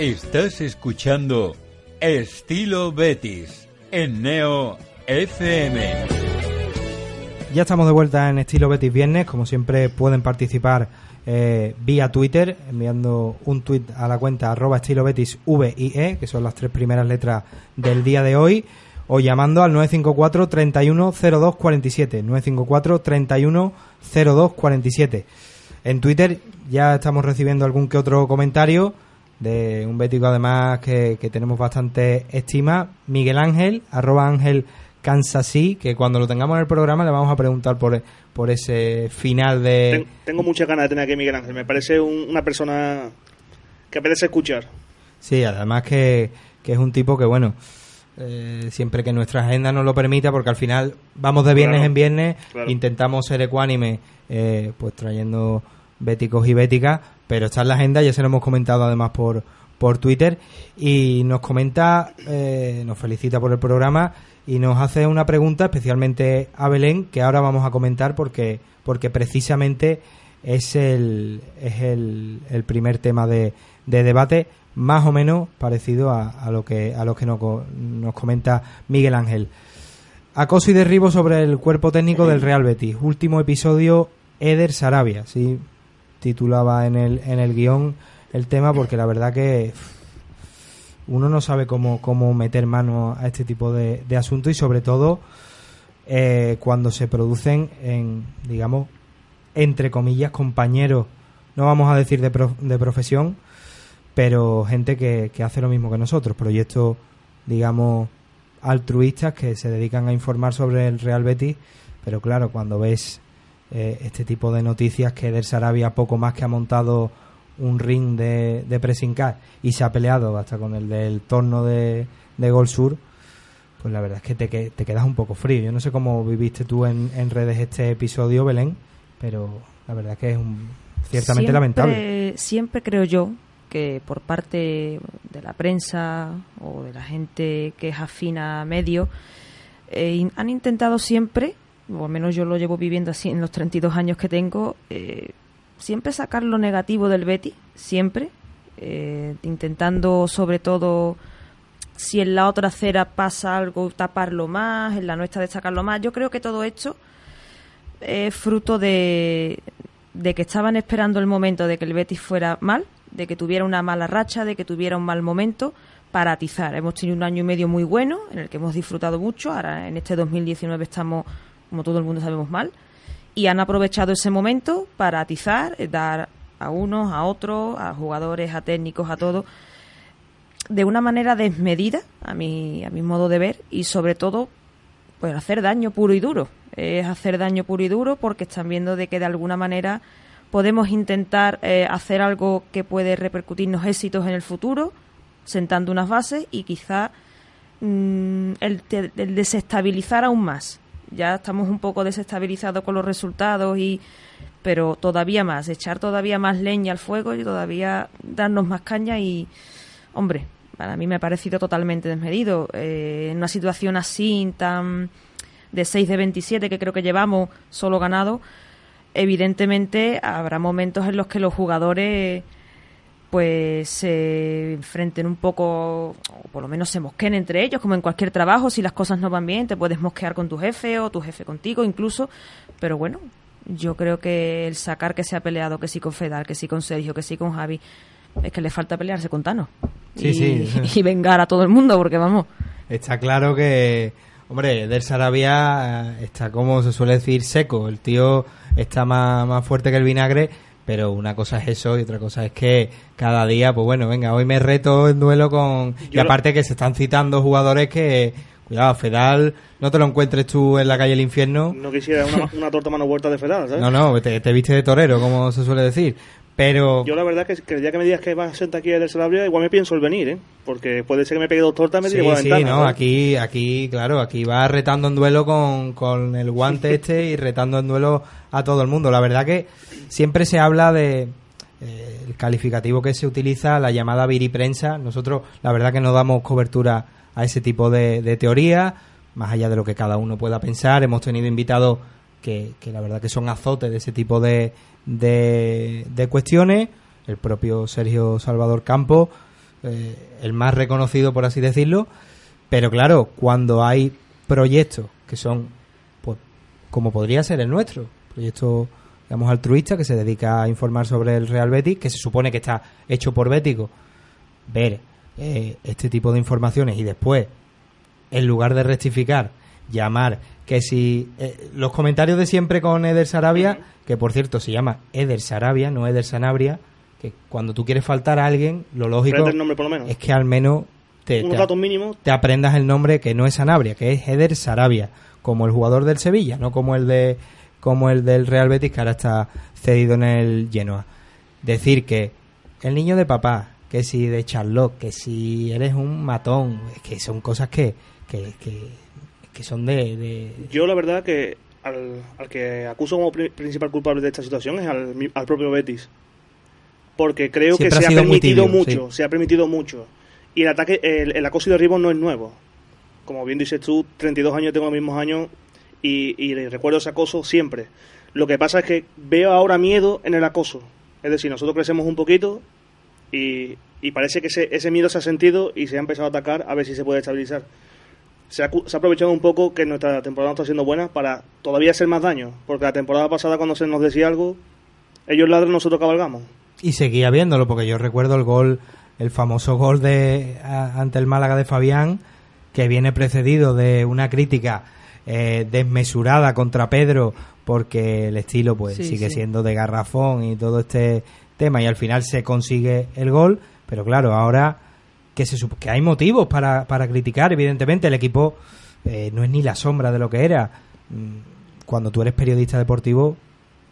Estás escuchando Estilo Betis en Neo FM. Ya estamos de vuelta en Estilo Betis Viernes. Como siempre pueden participar eh, vía Twitter enviando un tweet a la cuenta arroba estilo Betis VIE, que son las tres primeras letras del día de hoy, o llamando al 954 31 02 47. 954 31 02 47. En Twitter ya estamos recibiendo algún que otro comentario de un bético además que, que tenemos bastante estima, Miguel Ángel, arroba Ángel Kansasí, que cuando lo tengamos en el programa le vamos a preguntar por, por ese final de... Ten- tengo muchas ganas de tener aquí a Miguel Ángel. Me parece un- una persona que apetece escuchar. Sí, además que, que es un tipo que, bueno, eh, siempre que nuestra agenda nos lo permita, porque al final vamos de viernes Claro, en viernes, claro. intentamos ser ecuánime, eh, pues trayendo béticos y béticas, pero está en la agenda, ya se lo hemos comentado además por, por Twitter, y nos comenta, eh, nos felicita por el programa y nos hace una pregunta especialmente a Belén, que ahora vamos a comentar porque, porque precisamente es el, es el, el primer tema de, de debate más o menos parecido a, a lo que a lo que nos, nos comenta Miguel Ángel. Acoso y derribo sobre el cuerpo técnico del Real Betis. Último episodio, Eder Sarabia. Sí, titulaba en el, en el guion el tema porque la verdad que uno no sabe cómo, cómo meter mano a este tipo de, de asuntos y sobre todo eh, cuando se producen en, digamos, entre comillas, compañeros, no vamos a decir de, prof- de profesión, pero gente que, que hace lo mismo que nosotros, proyectos, digamos, altruistas que se dedican a informar sobre el Real Betis, pero claro, cuando ves eh, este tipo de noticias que Eder Sarabia poco más que ha montado un ring de, de pressing car y se ha peleado hasta con el del torno de, de Gol Sur, pues la verdad es que te, que- te quedas un poco frío. Yo no sé cómo viviste tú en, en redes este episodio, Belén, pero la verdad es que es un, ciertamente Siempre- lamentable. Siempre creo yo que por parte de la prensa o de la gente que es afina a medios, eh, han intentado siempre, o al menos yo lo llevo viviendo así en los 32 años que tengo, eh, siempre sacar lo negativo del Betty, siempre, eh, intentando sobre todo si en la otra acera pasa algo taparlo más, en la nuestra destacarlo más. Yo creo que todo esto es fruto de, de que estaban esperando el momento de que el Betis fuera mal, de que tuviera una mala racha, de que tuviera un mal momento para atizar. Hemos tenido un año y medio muy bueno, en el que hemos disfrutado mucho. Ahora en este 2019 estamos, como todo el mundo sabemos, mal. Y han aprovechado ese momento para atizar, eh, dar a unos, a otros, a jugadores, a técnicos, a todos, de una manera desmedida, a mi, a mi modo de ver, y sobre todo, pues hacer daño puro y duro. Es hacer daño puro y duro porque están viendo de que de alguna manera podemos intentar eh, hacer algo que puede repercutirnos éxitos en el futuro, sentando unas bases y quizá mm, el, el desestabilizar aún más. Ya estamos un poco desestabilizados con los resultados y pero todavía más, echar todavía más leña al fuego y todavía darnos más caña y hombre, para mí me ha parecido totalmente desmedido. Eh, en una situación así, tan de 6 de 27 que creo que llevamos solo ganado, evidentemente habrá momentos en los que los jugadores pues se enfrenten un poco, o por lo menos se mosquen entre ellos, como en cualquier trabajo, si las cosas no van bien, te puedes mosquear con tu jefe o tu jefe contigo incluso, pero bueno, yo creo que el sacar que se ha peleado, que sí con Fedal, que sí con Sergio, que sí con Javi, es que le falta pelearse con Tano. Sí, y, sí. y vengar a todo el mundo, porque vamos. Está claro que, hombre, Del Sarabia eh, está como se suele decir seco. El tío está más, más fuerte que el vinagre, pero una cosa es eso y otra cosa es que cada día, pues bueno, venga, hoy me reto en duelo con... y lo- aparte que se están citando jugadores que, cuidado, Fedal, no te lo encuentres tú en la calle del infierno. No quisiera una, una torta mano vuelta de Fedal, ¿sabes? No, no, te, te viste de torero, como se suele decir. Pero... Yo la verdad que, que el día que me digas que vas a sentar aquí a del Salabria, igual me pienso el venir, ¿eh? Porque puede ser que me pegue dos tortas y me Sí, la sí, ventana. no, ¿sabes? aquí, aquí, claro, aquí va retando en duelo con, con el guante este y retando en duelo a todo el mundo. La verdad que siempre se habla de eh, el calificativo que se utiliza, la llamada viriprensa. Nosotros, la verdad que no damos cobertura a ese tipo de, de teoría, más allá de lo que cada uno pueda pensar. Hemos tenido invitados que, que la verdad que son azotes de ese tipo de, de, cuestiones. El propio Sergio Salvador Campos, eh, el más reconocido por así decirlo. Pero claro, cuando hay proyectos que son, pues, como podría ser el nuestro, proyecto, digamos, altruista que se dedica a informar sobre el Real Betis, que se supone que está hecho por Bético, ver eh, este tipo de informaciones y después, en lugar de rectificar, llamar que si eh, los comentarios de siempre con Eder Sarabia, que por cierto se llama Eder Sarabia, no Eder Sanabria, que cuando tú quieres faltar a alguien, lo lógico Aprende el nombre por lo menos. es que al menos te, te- te aprendas el nombre que no es Sanabria, que es Eder Sarabia, como el jugador del Sevilla, no como el de como el del Real Betis que ahora está cedido en el Genoa. Decir que el niño de papá, que si de Charlotte, que si eres un matón, es que son cosas que que, que, que son de, de- Yo la verdad que al, al que acuso como pri- principal culpable de esta situación es al, al propio Betis. Porque creo Siempre que se ha permitido tibio, mucho, sí. se ha permitido mucho. Y el ataque, el, el acoso y derribo no es nuevo. Como bien dices tú, 32 años tengo los mismos años y, y recuerdo ese acoso siempre. Lo que pasa es que veo ahora miedo en el acoso. Es decir, nosotros crecemos un poquito y, y parece que ese, ese miedo se ha sentido y se ha empezado a atacar a ver si se puede estabilizar. Se ha, cu- se ha aprovechado un poco que nuestra temporada no está siendo buena para todavía hacer más daño. Porque la temporada pasada cuando se nos decía algo, ellos ladran, nosotros cabalgamos. y seguía viéndolo porque yo recuerdo el gol, el famoso gol de a- ante el Málaga de Fabián que viene precedido de una crítica eh, desmesurada contra Pedro porque el estilo pues Sí, sigue sí. siendo de garrafón y todo este tema y al final se consigue el gol pero claro ahora que se que hay motivos para, para criticar evidentemente el equipo eh, no es ni la sombra de lo que era Mm, cuando tú eres periodista deportivo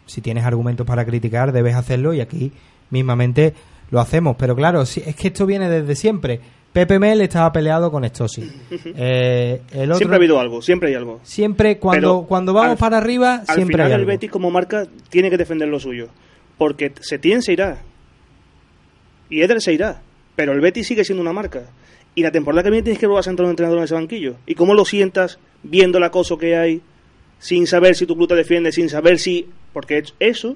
si tienes argumentos para criticar debes hacerlo y aquí mismamente lo hacemos pero claro si- es que esto viene desde siempre Pepe Mel estaba peleado con Estosi Eh, el otro- Siempre ha habido algo, siempre hay algo. siempre cuando Pero cuando vamos al- para arriba Al siempre final hay el algo. Betis como marca tiene que defender lo suyo. Porque Setién se irá. Y Eder se irá. Pero el Betis sigue siendo una marca. Y la temporada que viene tienes que volver a sentar a un entrenador en ese banquillo. ¿Y cómo lo sientas viendo el acoso que hay? Sin saber si tu club te defiende, sin saber si... Porque eso,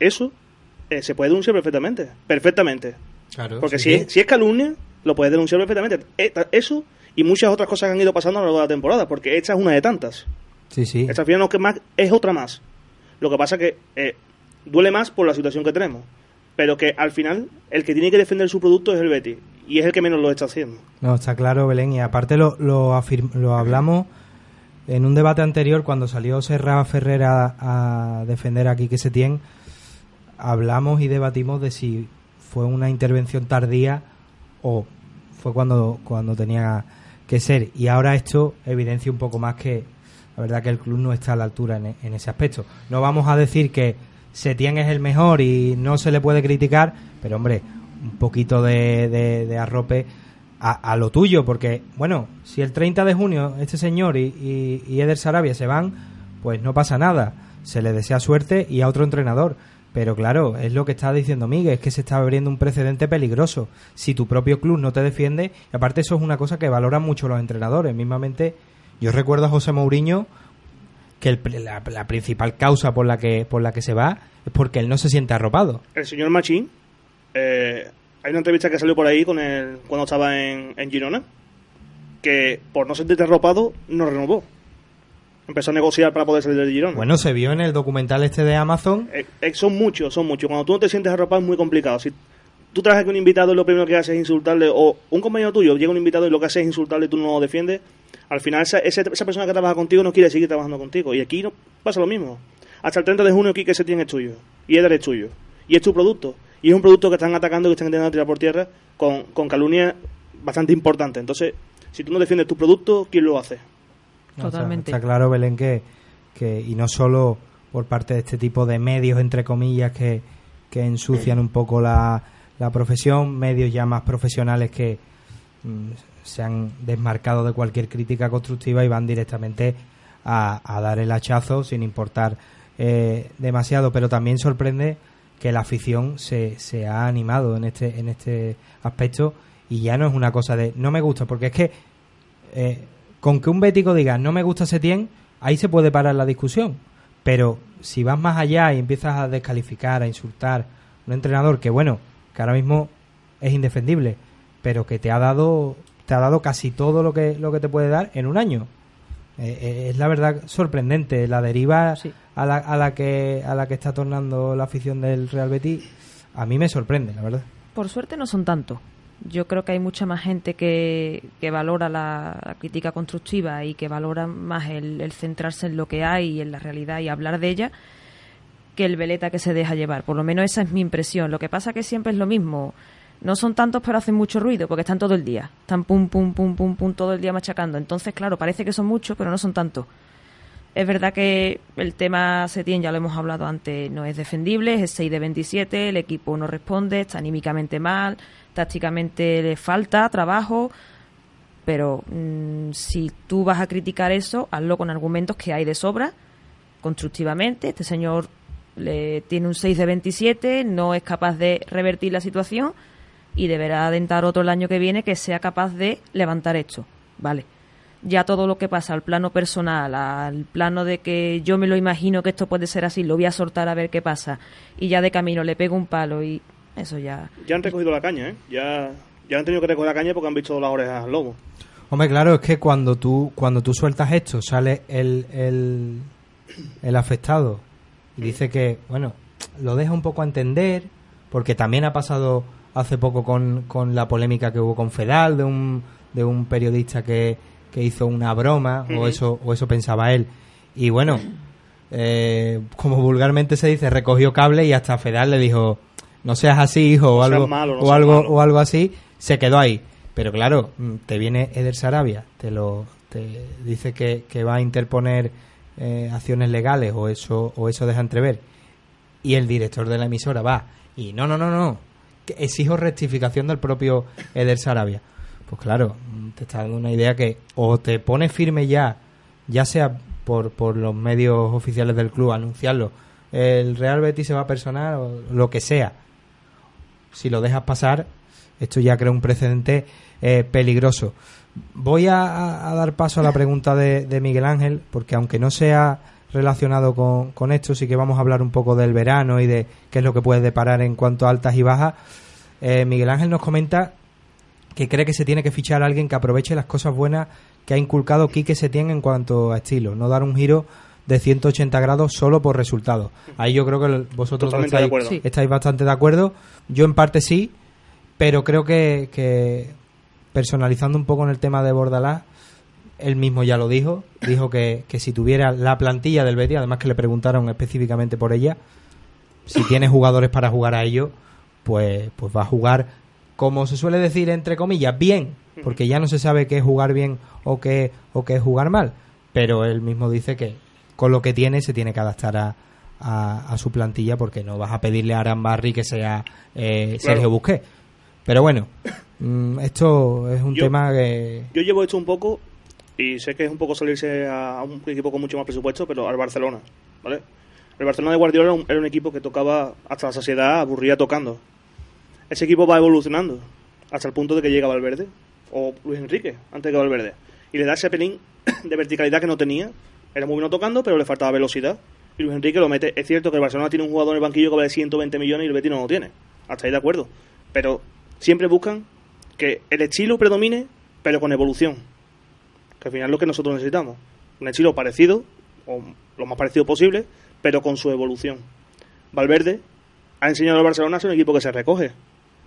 eso, eh, se puede denunciar perfectamente. Perfectamente. Claro, Porque sí, si. Es, si es calumnia, lo puedes denunciar perfectamente. Eh, Eso y muchas otras cosas que han ido pasando a lo largo de la temporada. Porque esta es una de tantas. sí sí Esta al final no que más es otra más. Lo que pasa que eh, duele más por la situación que tenemos. Pero que al final el que tiene que defender su producto es el Betis. Y es el que menos lo está haciendo. No, está claro, Belén. Y aparte lo, lo, lo hablamos en un debate anterior cuando salió Serra Ferrer a, defender aquí que se tiene. Hablamos y debatimos de si fue una intervención tardía o fue cuando, cuando tenía que ser. Y ahora esto evidencia un poco más que la verdad que el club no está a la altura en ese aspecto. No vamos a decir que Setién es el mejor y no se le puede criticar, pero hombre, un poquito de, arrope a, a lo tuyo, porque, bueno, si el 30 de junio este señor y, y, y Eder Sarabia se van, pues no pasa nada. Se le desea suerte y a otro entrenador. Pero claro, es lo que está diciendo Miguel, es que se está abriendo un precedente peligroso. Si tu propio club no te defiende, y aparte eso es una cosa que valoran mucho los entrenadores. Mismamente, yo recuerdo a José Mourinho que el la, la principal causa por la que por la que se va es porque él no se siente arropado. El señor Machín, eh, hay una entrevista que salió por ahí con él cuando estaba en, en Girona, que por no sentirte arropado, no renovó. Empezó a negociar para poder salir del Girona. Bueno, se vio en el documental este de Amazon. Eh, eh, son muchos, son muchos. Cuando tú no te sientes arropado es muy complicado. Si tú traes aquí un invitado y lo primero que haces es insultarle, o un compañero tuyo llega un invitado y lo que hace es insultarle y tú no lo defiendes, al final esa, esa, esa persona que trabaja contigo no quiere seguir trabajando contigo. Y aquí no pasa lo mismo. Hasta el 30 de junio aquí que se tiene es tuyo. Y Eder es tuyo. Y es tu producto. Y es un producto que están atacando, que están intentando tirar por tierra con, con calumnia bastante importante. Entonces, si tú no defiendes tu producto, ¿quién lo hace? Totalmente. Está, claro, Belén, que, que, y no solo por parte de este tipo de medios, entre comillas, que, que ensucian un poco la, la profesión, medios ya más profesionales que se han desmarcado de cualquier crítica constructiva y van directamente a, a dar el hachazo sin importar eh, demasiado, pero también sorprende que la afición se, se ha animado en este, en este aspecto y ya no es una cosa de no me gusta, porque es que eh, con que un bético diga no me gusta Setién, ahí se puede parar la discusión. Pero si vas más allá y empiezas a descalificar, a insultar a un entrenador que bueno, que ahora mismo es indefendible, pero que te ha dado te ha dado casi todo lo que lo que te puede dar en un año. Eh, eh, es la verdad sorprendente la deriva a, la, a la que a la que está tornando la afición del Real Betis. A mí me sorprende, la verdad. Por suerte no son tantos. Yo creo que hay mucha más gente que, que valora la, la crítica constructiva y que valora más el, el centrarse en lo que hay y en la realidad y hablar de ella que el veleta que se deja llevar. Por lo menos esa es mi impresión. Lo que pasa que siempre es lo mismo. No son tantos, pero hacen mucho ruido, porque están todo el día. Están pum, pum, pum, pum, pum, todo el día machacando. Entonces, claro, parece que son muchos, pero no son tantos. Es verdad que el tema Setién, ya lo hemos hablado antes, no es defendible, es 6 de 27, el equipo no responde, está anímicamente mal, tácticamente le falta trabajo, pero mm, si tú vas a criticar eso, hazlo con argumentos que hay de sobra, constructivamente. Este señor le tiene un 6 de 27, no es capaz de revertir la situación y deberá adentar otro el año que viene que sea capaz de levantar esto. Vale. Ya todo lo que pasa al plano personal, al plano de que yo me lo imagino que esto puede ser así, lo voy a soltar a ver qué pasa y ya de camino le pego un palo y eso ya. Ya han recogido la caña, ¿eh? Ya, ya han tenido que recoger la caña porque han visto las orejas al lobo. Hombre, claro, es que cuando tú, cuando tú sueltas esto, sale el, el, el afectado y dice que, bueno, lo deja un poco a entender, porque también ha pasado hace poco con, con la polémica que hubo con Fedal, de un, de un periodista que, que hizo una broma, o, eso, o eso pensaba él. Y bueno, eh, como vulgarmente se dice, recogió cable y hasta Fedal le dijo, no seas así, hijo, o No algo, malo, no o algo, malo. o algo así, se quedó ahí. Pero claro, mm, te viene Eder Sarabia, te lo te dice que, que va a interponer eh, acciones legales o eso o eso deja entrever y el director de la emisora va y no no no no exijo rectificación del propio Eder Sarabia. Pues claro te está dando una idea que o te pones firme ya ya sea por, por los medios oficiales del club anunciarlo el Real Betis se va a personar o lo que sea. Si lo dejas pasar esto ya crea un precedente eh, peligroso. Voy a, dar paso a la pregunta de Miguel Ángel, porque aunque no sea relacionado con, con esto, sí que vamos a hablar un poco del verano y de qué es lo que puede deparar en cuanto a altas y bajas. Eh, Miguel Ángel nos comenta que cree que se tiene que fichar a alguien que aproveche las cosas buenas que ha inculcado Quique Setién en cuanto a estilo, no dar un giro de 180 grados solo por resultados. Ahí yo creo que vosotros de estáis, estáis bastante de acuerdo. Yo en parte sí, pero creo que, que personalizando un poco en el tema de Bordalás, él mismo ya lo dijo, dijo que, que si tuviera la plantilla del Betis, además que le preguntaron específicamente por ella, si tiene jugadores para jugar a ello, pues, pues va a jugar, como se suele decir, entre comillas, bien, porque ya no se sabe qué es jugar bien o qué, o qué es jugar mal, pero él mismo dice que con lo que tiene se tiene que adaptar a, a, a su plantilla porque no vas a pedirle a Arambarri que sea eh. Sergio Busquets. Pero bueno, mm, esto es un Yo- tema que... Yo llevo esto un poco, y sé que es un poco salirse a un equipo con mucho más presupuesto, pero al Barcelona, ¿vale? El Barcelona de Guardiola era un, era un equipo que tocaba hasta la saciedad, aburría tocando. Ese equipo va evolucionando hasta el punto de que llega Valverde, o Luis Enrique, antes que Valverde, y le da ese pelín de verticalidad que no tenía. Era muy bueno tocando, pero le faltaba velocidad. Y Luis Enrique lo mete. Es cierto que el Barcelona tiene un jugador en el banquillo que vale 120 millones y el Betis no lo tiene. Hasta ahí de acuerdo. Pero siempre buscan que el estilo predomine, pero con evolución. Que al final es lo que nosotros necesitamos. Un estilo parecido, o lo más parecido posible, pero con su evolución. Valverde ha enseñado al Barcelona a ser un equipo que se recoge.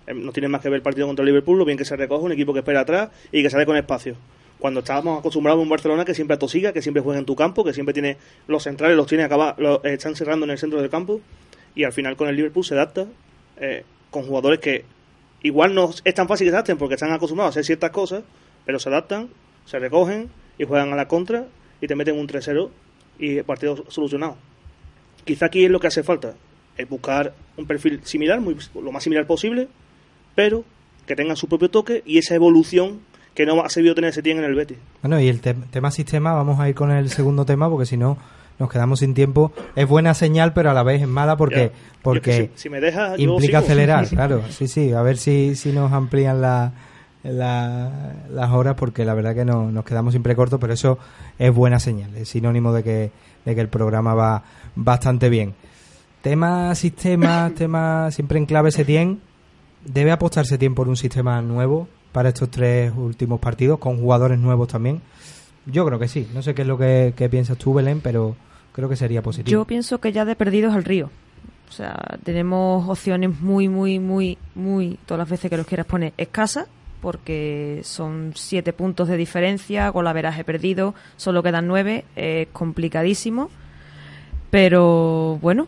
Eh, No tiene más que ver el partido contra el Liverpool, lo bien que se recoge, un equipo que espera atrás y que sale con espacio. Cuando estábamos acostumbrados a un Barcelona que siempre atosiga, que siempre juega en tu campo, que siempre tiene los centrales, los tiene acaba, los, están cerrando en el centro del campo, y al final con el Liverpool se adapta eh, con jugadores que igual no es tan fácil que se adapten porque están acostumbrados a hacer ciertas cosas, pero se adaptan, se recogen y juegan a la contra y te meten un 3-0 y el partido solucionado. Quizá aquí es lo que hace falta, es buscar un perfil similar, muy, lo más similar posible, pero que tengan su propio toque y esa evolución que no ha sabido tener ese tiempo en el Betis. Bueno, y el te- tema sistema, vamos a ir con el segundo tema porque si no nos quedamos sin tiempo. Es buena señal, pero a la vez es mala porque, Ya. porque Yo que si- si me implica acelerar, claro. Sí, sí, a ver si, si nos amplían la, la- las horas porque la verdad que no, nos quedamos siempre cortos, pero eso es buena señal, es sinónimo de que, de que el programa va bastante bien. Tema sistema, tema siempre en clave Setien. ¿Debe apostarse tiempo por un sistema nuevo para estos tres últimos partidos, con jugadores nuevos también? Yo creo que sí. No sé qué es lo que, que piensas tú, Belén, pero creo que sería positivo. Yo pienso que ya de perdidos al río. O sea, tenemos opciones muy, muy, muy, muy, todas las veces que los quieras poner, escasas, porque son siete puntos de diferencia, con la veraje perdido, solo quedan nueve, es complicadísimo. Pero bueno,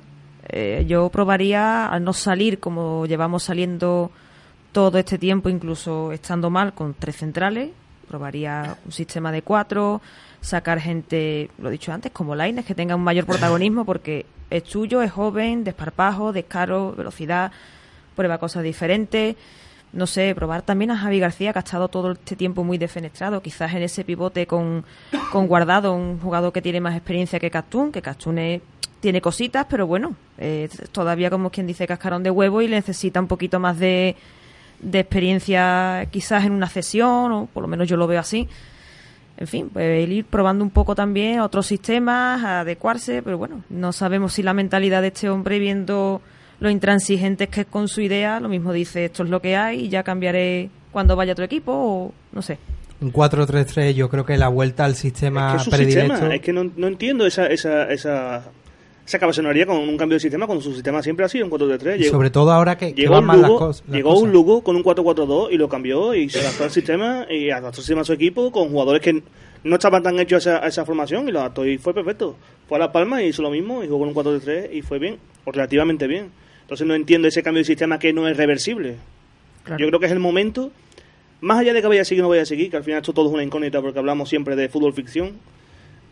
eh, yo probaría a no salir como llevamos saliendo todo este tiempo, incluso estando mal, con tres centrales. Probaría un sistema de cuatro, sacar gente, lo he dicho antes, como Laines, que tenga un mayor protagonismo, porque es suyo, es joven, desparpajo, descaro, velocidad, prueba cosas diferentes. No sé, probar también a Javi García, que ha estado todo este tiempo muy defenestrado. Quizás en ese pivote con, con Guardado, un jugador que tiene más experiencia que Castún, que Castún es- tiene cositas, pero bueno, eh, todavía como quien dice cascarón de huevo y necesita un poquito más de, de experiencia quizás en una cesión, o por lo menos yo lo veo así. En fin, pues el ir probando un poco también otros sistemas, adecuarse, pero bueno, no sabemos si la mentalidad de este hombre, viendo lo intransigentes que es con su idea, lo mismo dice, esto es lo que hay y ya cambiaré cuando vaya a otro equipo, o no sé. Un 4-3-3, yo creo que la vuelta al sistema que es su predilecto. sistema. Es que no, no entiendo esa, esa, esa, esa cabezonería con un cambio de sistema cuando su sistema siempre ha sido un 4-3-3. Y Llegó- sobre todo ahora que, que Llegó, van un mal las, Lugo, cos- las llegó cosas. un Lugo con un 4-4-2 y lo cambió y se adaptó al sistema y adaptó el sistema a su equipo con jugadores que no estaban tan hechos a esa, a esa formación y lo adaptó y fue perfecto. Fue a La Palma y hizo lo mismo y jugó con un 4-3 y fue bien, o relativamente bien. Entonces no entiendo ese cambio de sistema que no es reversible. Yo creo que es el momento, más allá de que vaya a seguir o no vaya a seguir, que al final esto todo es una incógnita porque hablamos siempre de fútbol ficción,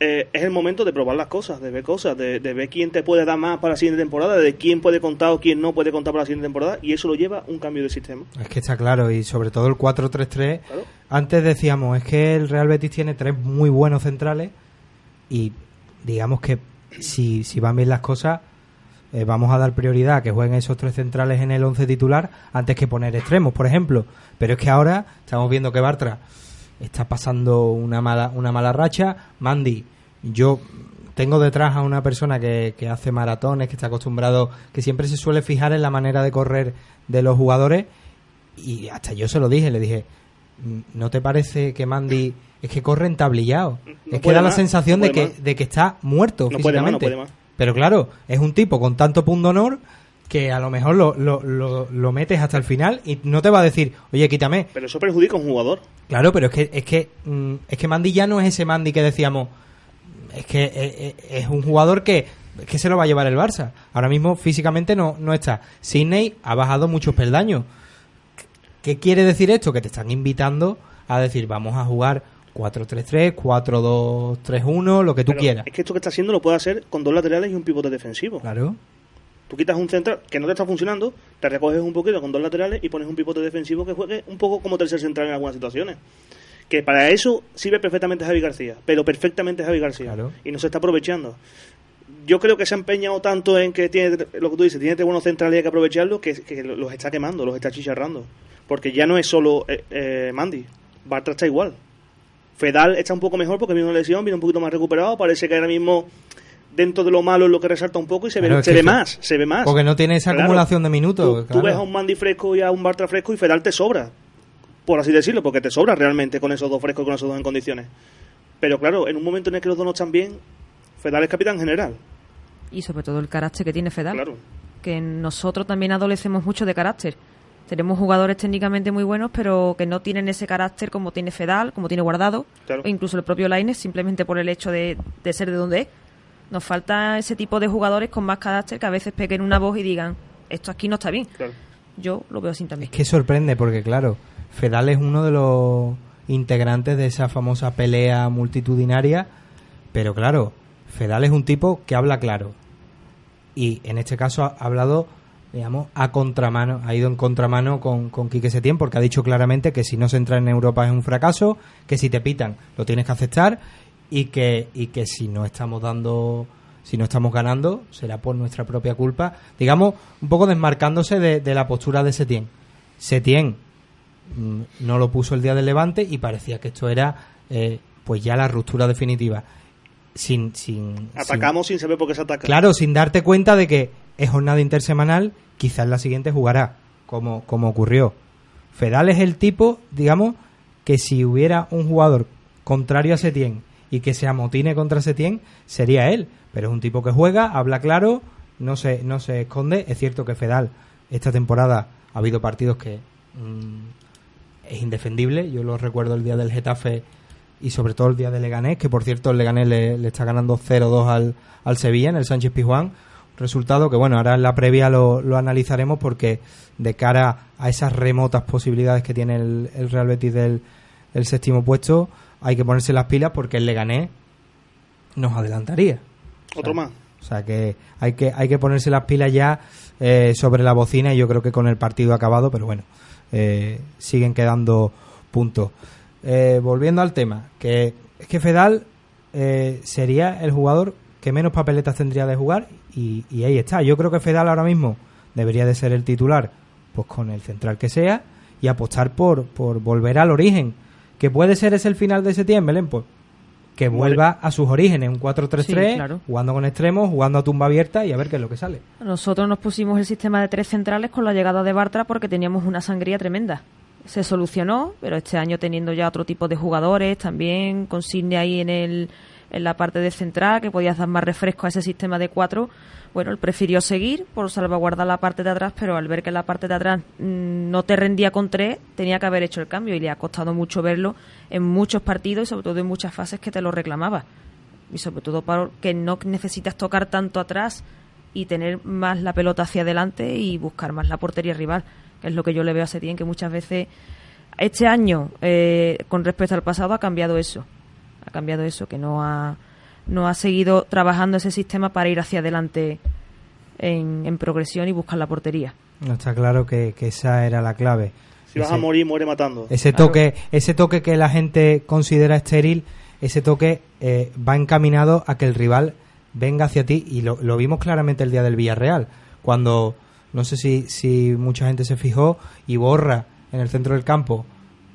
eh, es el momento de probar las cosas, de ver cosas, de, de ver quién te puede dar más para la siguiente temporada, de quién puede contar o quién no puede contar para la siguiente temporada, y eso lo lleva un cambio de sistema. Es que está claro, y sobre todo el 4-3-3. Antes decíamos, es que el Real Betis tiene tres muy buenos centrales y digamos que si, si van bien las cosas, eh, vamos a dar prioridad a que jueguen esos tres centrales en el 11 titular antes que poner extremos, por ejemplo. Pero es que ahora estamos viendo que Bartra está pasando una mala, una mala racha. Mandy, yo tengo detrás a una persona que, que hace maratones, que está acostumbrado, que siempre se suele fijar en la manera de correr de los jugadores y hasta yo se lo dije, le dije, "Mm, ¿no te parece que Mandy es que corre entablillado? es que da la sensación no de que, más. de que está muerto No puede más, no físicamente. puede más. Pero claro, es un tipo con tanto punto honor que a lo mejor lo, lo, lo, lo metes hasta el final y no te va a decir, oye, quítame. Pero eso perjudica a un jugador. Claro, pero es que es que mm, es que Mandy ya no es ese Mandy que decíamos. Es que eh, eh, es un jugador que es que se lo va a llevar el Barça. Ahora mismo físicamente no, no está. Sidney ha bajado muchos peldaños. ¿Qué quiere decir esto? Que te están invitando a decir, vamos a jugar 4-3-3, 4-2-3-1, lo que tú Pero quieras. Es que esto que está haciendo lo puede hacer con dos laterales y un pivote defensivo. Claro. Tú quitas un central que no te está funcionando, te recoges un poquito con dos laterales y pones un pivote defensivo que juegue un poco como tercer central en algunas situaciones. Que para eso sirve perfectamente Javi García, pero perfectamente Javi García. Y no se está aprovechando. Yo creo que se ha empeñado tanto en que tiene, lo que tú dices, tiene buenos centrales y hay que aprovecharlos, que, que los está quemando, los está chicharrando. Porque ya no es solo eh, eh, Mandy, Bartra está igual. Fedal está un poco mejor porque viene una lesión, viene un poquito más recuperado, parece que ahora mismo dentro de lo malo es lo que resalta un poco y se Claro, ve, se ve más, se ve más. Porque no tiene esa Claro. acumulación de minutos. Tú, ves a un Mandy fresco y a un Bartra fresco y Fedal te sobra, por así decirlo, porque te sobra realmente con esos dos frescos y con esos dos en condiciones. Pero claro, en un momento en el que los dos no están bien, Fedal es capitán general. Y sobre todo el carácter que tiene Fedal. Claro. Que nosotros también adolecemos mucho de carácter. Tenemos jugadores técnicamente muy buenos, pero que no tienen ese carácter como tiene Fedal, como tiene Guardado, Claro. o incluso el propio Lainez, simplemente por el hecho de, de ser de donde es. Nos falta ese tipo de jugadores con más carácter que a veces peguen una voz y digan, esto aquí no está bien. Yo lo veo así también. Es que sorprende porque, claro, Fedal es uno de los integrantes de esa famosa pelea multitudinaria, pero claro, Fedal es un tipo que habla claro. Y en este caso ha hablado, digamos, a contramano, ha ido en contramano con, con Quique Setién porque ha dicho claramente que si no se entra en Europa es un fracaso, que si te pitan lo tienes que aceptar y que, y que si no estamos dando si no estamos ganando será por nuestra propia culpa. Digamos un poco desmarcándose de, de la postura de Setién. Setién mm, no lo puso el día del Levante y parecía que esto era eh, pues ya la ruptura definitiva. Sin sin Atacamos sin saber por qué se ataca. Claro, sin darte cuenta de que es jornada intersemanal, quizás la siguiente jugará, como, como ocurrió. Fedal es el tipo, digamos, que si hubiera un jugador contrario a Setién y que se amotine contra Setién, sería él. Pero es un tipo que juega, habla claro, no se, no se esconde. Es cierto que Fedal esta temporada ha habido partidos que mm, es indefendible. Yo lo recuerdo el día del Getafe y sobre todo el día del Leganés, que por cierto el Leganés le, le está ganando 0-2 al, al Sevilla en el Sánchez Pizjuán. Resultado que, bueno, ahora en la previa lo, lo analizaremos porque de cara a esas remotas posibilidades que tiene el, el Real Betis del, del séptimo puesto, hay que ponerse las pilas porque el Leganés nos adelantaría. Otro más. O sea que hay que hay que ponerse las pilas ya eh, sobre la bocina y yo creo que con el partido acabado, pero bueno, eh, siguen quedando puntos. Eh, volviendo al tema, que es que Fedal eh, sería el jugador que menos papeletas tendría de jugar y, y ahí está. Yo creo que Fedal ahora mismo debería de ser el titular, pues con el central que sea y apostar por, por volver al origen. Que puede ser ese el final de septiembre, Belén, pues que vuelva a sus orígenes, un 4-3-3, Sí, claro. jugando con extremos, jugando a tumba abierta y a ver qué es lo que sale. Nosotros nos pusimos el sistema de tres centrales con la llegada de Bartra porque teníamos una sangría tremenda. Se solucionó, pero este año teniendo ya otro tipo de jugadores, también con Sidney ahí en, el, en la parte de central, que podías dar más refresco a ese sistema de cuatro, bueno, él prefirió seguir por salvaguardar la parte de atrás, pero al ver que la parte de atrás mm, no te rendía con tres, tenía que haber hecho el cambio y le ha costado mucho verlo en muchos partidos y sobre todo en muchas fases que te lo reclamaba. Y sobre todo porque no necesitas tocar tanto atrás y tener más la pelota hacia adelante y buscar más la portería rival, que es lo que yo le veo a Setién, que muchas veces este año, eh, con respecto al pasado, ha cambiado eso. Ha cambiado eso, que no ha, no ha seguido trabajando ese sistema para ir hacia adelante en, en progresión y buscar la portería. No está claro que, que esa era la clave. Si vas a morir, muere matando. Ese toque, ese toque que la gente considera estéril, ese toque eh, va encaminado a que el rival venga hacia ti y lo, lo vimos claramente el día del Villarreal, cuando no sé si, si mucha gente se fijó y borra en el centro del campo,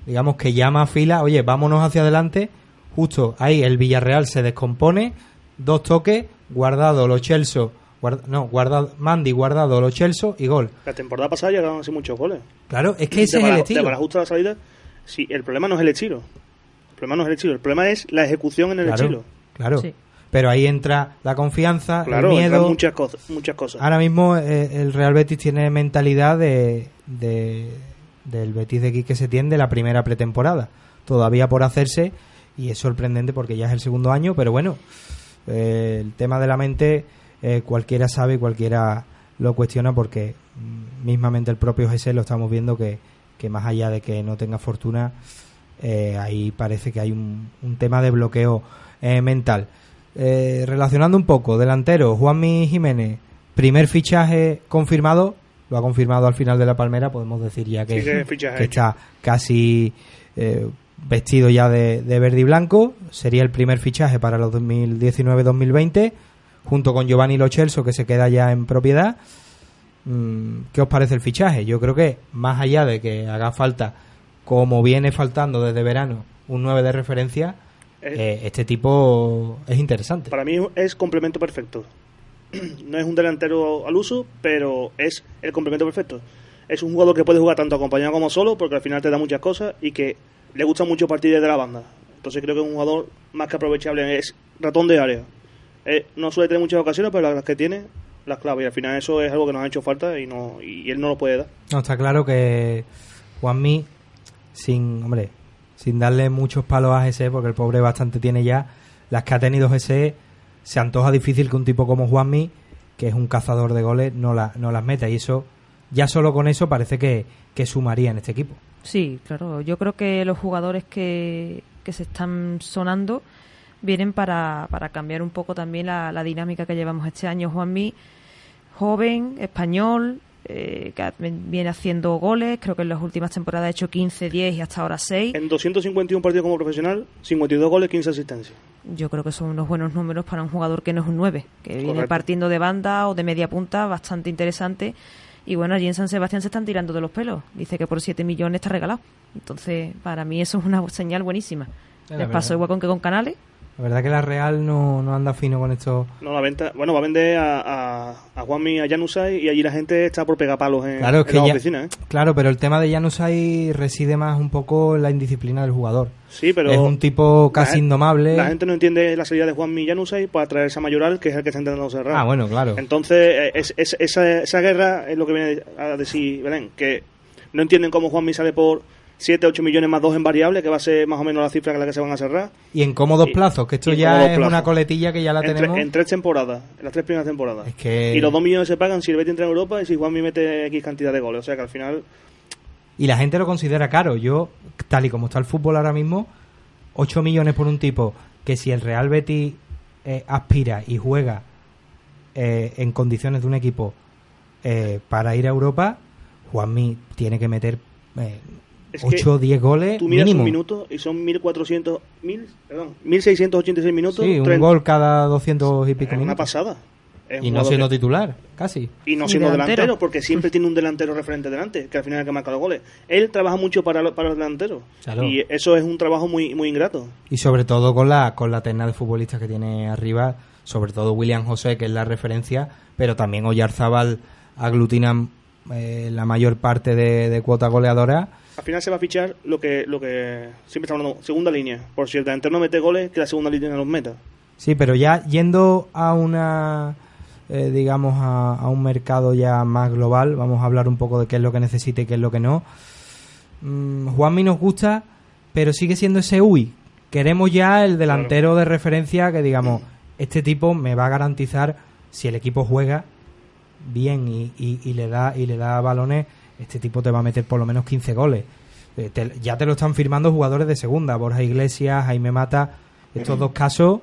digamos que llama a fila, oye, vámonos hacia adelante, justo ahí el Villarreal se descompone, dos toques, guardado los Chelsea, guarda- no, guardado, Mandy, guardado los Chelsea y gol. La temporada pasada llegaron así muchos goles. Claro, es que ese de es el estilo. De Barajusta a la salida, sí, el problema no es el estilo. El problema no es el estilo, el problema es la ejecución en el Claro, estilo. claro. Pero ahí entra la confianza, Claro, el miedo. muchas cosas, muchas cosas. Ahora mismo eh, el Real Betis tiene mentalidad de, de- del Betis de Quique Setién de la primera pretemporada. Todavía por hacerse y es sorprendente porque ya es el segundo año, pero bueno, eh, el tema de la mente eh, cualquiera sabe y cualquiera lo cuestiona porque mm, mismamente el propio GC lo estamos viendo que, que más allá de que no tenga fortuna, eh, ahí parece que hay un, un tema de bloqueo mental. Relacionando un poco, delantero, Juanmi Jiménez, primer fichaje confirmado, lo ha confirmado al final de la palmera, podemos decir ya que, Sí, que fichaje que hecho. está casi eh, vestido ya de, de verde y blanco, sería el primer fichaje para los 2019-2020, junto con Giovanni Lo Celso, que se queda ya en propiedad. Mm, ¿Qué os parece el fichaje? Yo creo que más allá de que haga falta, como viene faltando desde verano, un 9 de referencia, eh, este tipo es interesante. Para mí es complemento perfecto. No es un delantero al uso, pero es el complemento perfecto. Es un jugador que puede jugar tanto acompañado como solo, porque al final te da muchas cosas y que le gusta mucho partir desde la banda. Entonces creo que es un jugador más que aprovechable. Es ratón de área. Eh, no suele tener muchas ocasiones, pero las que tiene, las clave. Y al final eso es algo que nos ha hecho falta y, no, y él no lo puede dar. No, está claro que Juanmi, sin, hombre, sin darle muchos palos a GC, porque el pobre bastante tiene ya, las que ha tenido GC, se antoja difícil que un tipo como Juanmi, que es un cazador de goles, no, no las meta. Y eso, ya solo con eso parece que sumaría en este equipo. Sí, claro. Yo creo que los jugadores que, que se están sonando vienen para, para cambiar un poco también la, la dinámica que llevamos este año. Juanmi, joven, español, eh, que viene haciendo goles. Creo que en las últimas temporadas ha hecho 15, 10 y hasta ahora 6. En 251 partidos como profesional, 52 goles, 15 asistencias. Yo creo que son unos buenos números para un jugador que no es un 9, que viene partiendo de banda o de media punta, bastante interesante. Y bueno, allí en San Sebastián se están tirando de los pelos. Dice que por 7 millones está regalado. Entonces, para mí eso es una señal buenísima. Les verdad. igual con que con Canales, La verdad que la Real no, no anda fino con esto. No, la venta, bueno, va a vender a, a, a Juanmi a Janusay y allí la gente está por pegar palos en, Claro, en las oficinas, ¿eh? Claro, pero el tema de Janusay reside más un poco en la indisciplina del jugador. Sí, pero es un tipo casi indomable. La gente no entiende la salida de Juanmi y Janusay para traerse a Mayoral, que es el que está intentando cerrar. Ah, bueno, claro. Entonces, eh, es, es- esa, esa guerra es lo que viene a decir Belén, que no entienden cómo Juanmi sale por 7, 8 millones más 2 en variable, que va a ser más o menos la cifra que la que se van a cerrar. Y en cómodos Y- plazos, que esto ya es plazos. una coletilla que ya la en, tre- tenemos. en tres temporadas, en las tres primeras temporadas. que- Y los 2 millones se pagan si el Betis entra en Europa y si Juanmi mete X cantidad de goles. O sea que al final Y la gente lo considera caro. Yo, tal y como está el fútbol ahora mismo, 8 millones por un tipo que si el Real Betis eh, aspira y juega eh, en condiciones de un equipo eh, para ir a Europa, Juanmi tiene que meter eh, Es que 8 o 10 goles tú miras mínimo. un minuto y son 1400, 1000, perdón, 1686 minutos. Sí, un 30. gol cada 200 y pico Es una minutos. pasada. Es Y no siendo que- titular, casi. Y no siendo delantero. delantero, porque siempre tiene un delantero referente delante, que al final es el que marca los goles. Él trabaja mucho para, lo- para los delanteros. Claro. Y eso es un trabajo muy, muy ingrato. Y sobre todo con la, con la terna de futbolistas que tiene arriba, sobre todo William José, que es la referencia, pero también Oyarzábal aglutinan eh, la mayor parte de, de cuota goleadora. Al final se va a fichar lo que, lo que siempre estamos hablando, segunda línea. Por si el delantero no mete goles, que la segunda línea los meta. Sí, pero ya yendo a una, eh, digamos, a, a un mercado ya más global, vamos a hablar un poco de qué es lo que necesita y qué es lo que no. Mm, Juanmi nos gusta, pero sigue siendo ese UI. Queremos ya el delantero de referencia que digamos, este tipo me va a garantizar si el equipo juega bien y, y- y le da y le da balones, este tipo te va a meter por lo menos 15 goles. Eh, te- ya te lo están firmando jugadores de segunda, Borja Iglesias, Jaime Mata, estos dos casos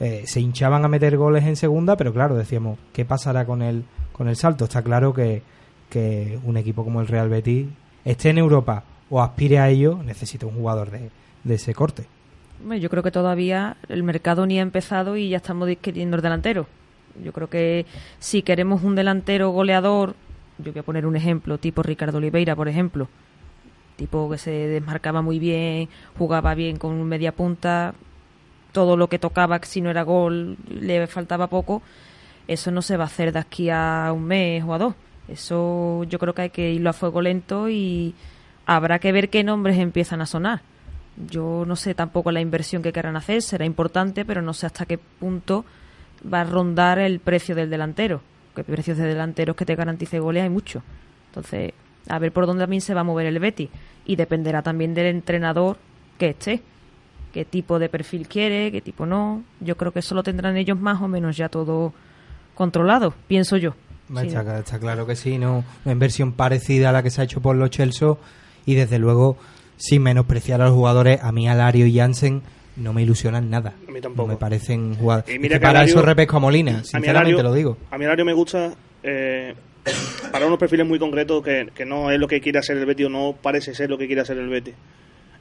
eh, se hinchaban a meter goles en segunda, pero claro, decíamos, ¿qué pasará con el, con el salto? Está claro que, que un equipo como el Real Betis esté en Europa o aspire a ello, necesita un jugador de, de ese corte. Yo creo que todavía el mercado ni ha empezado y ya estamos disquiriendo el delantero. Yo creo que si queremos un delantero goleador, yo voy a poner un ejemplo, tipo Ricardo Oliveira, por ejemplo, tipo que se desmarcaba muy bien, jugaba bien con media punta, todo lo que tocaba, si no era gol, le faltaba poco, eso no se va a hacer de aquí a un mes o a dos. Eso yo creo que hay que irlo a fuego lento y habrá que ver qué nombres empiezan a sonar. Yo no sé tampoco la inversión que querrán hacer, será importante, pero no sé hasta qué punto va a rondar el precio del delantero. Que precios de delanteros que te garantice goles hay mucho. Entonces, a ver por dónde también se va a mover el Betis. Y dependerá también del entrenador que esté. Qué tipo de perfil quiere, qué tipo no. Yo creo que eso lo tendrán ellos más o menos ya todo controlado, pienso yo. Sí, Está, está claro que sí, ¿no? Una inversión parecida a la que se ha hecho por los Chelsea y desde luego, sin menospreciar a los jugadores, a mí Alario y Jansen no me ilusionan nada. A mí tampoco. No me parecen jugadores. Y mira que que para Alario- eso repesco a Molina, A mi sinceramente Alario- lo digo. A mi horario me gusta eh, para unos perfiles muy concretos que, que no es lo que quiere hacer el Betis o no parece ser lo que quiere hacer el Betis.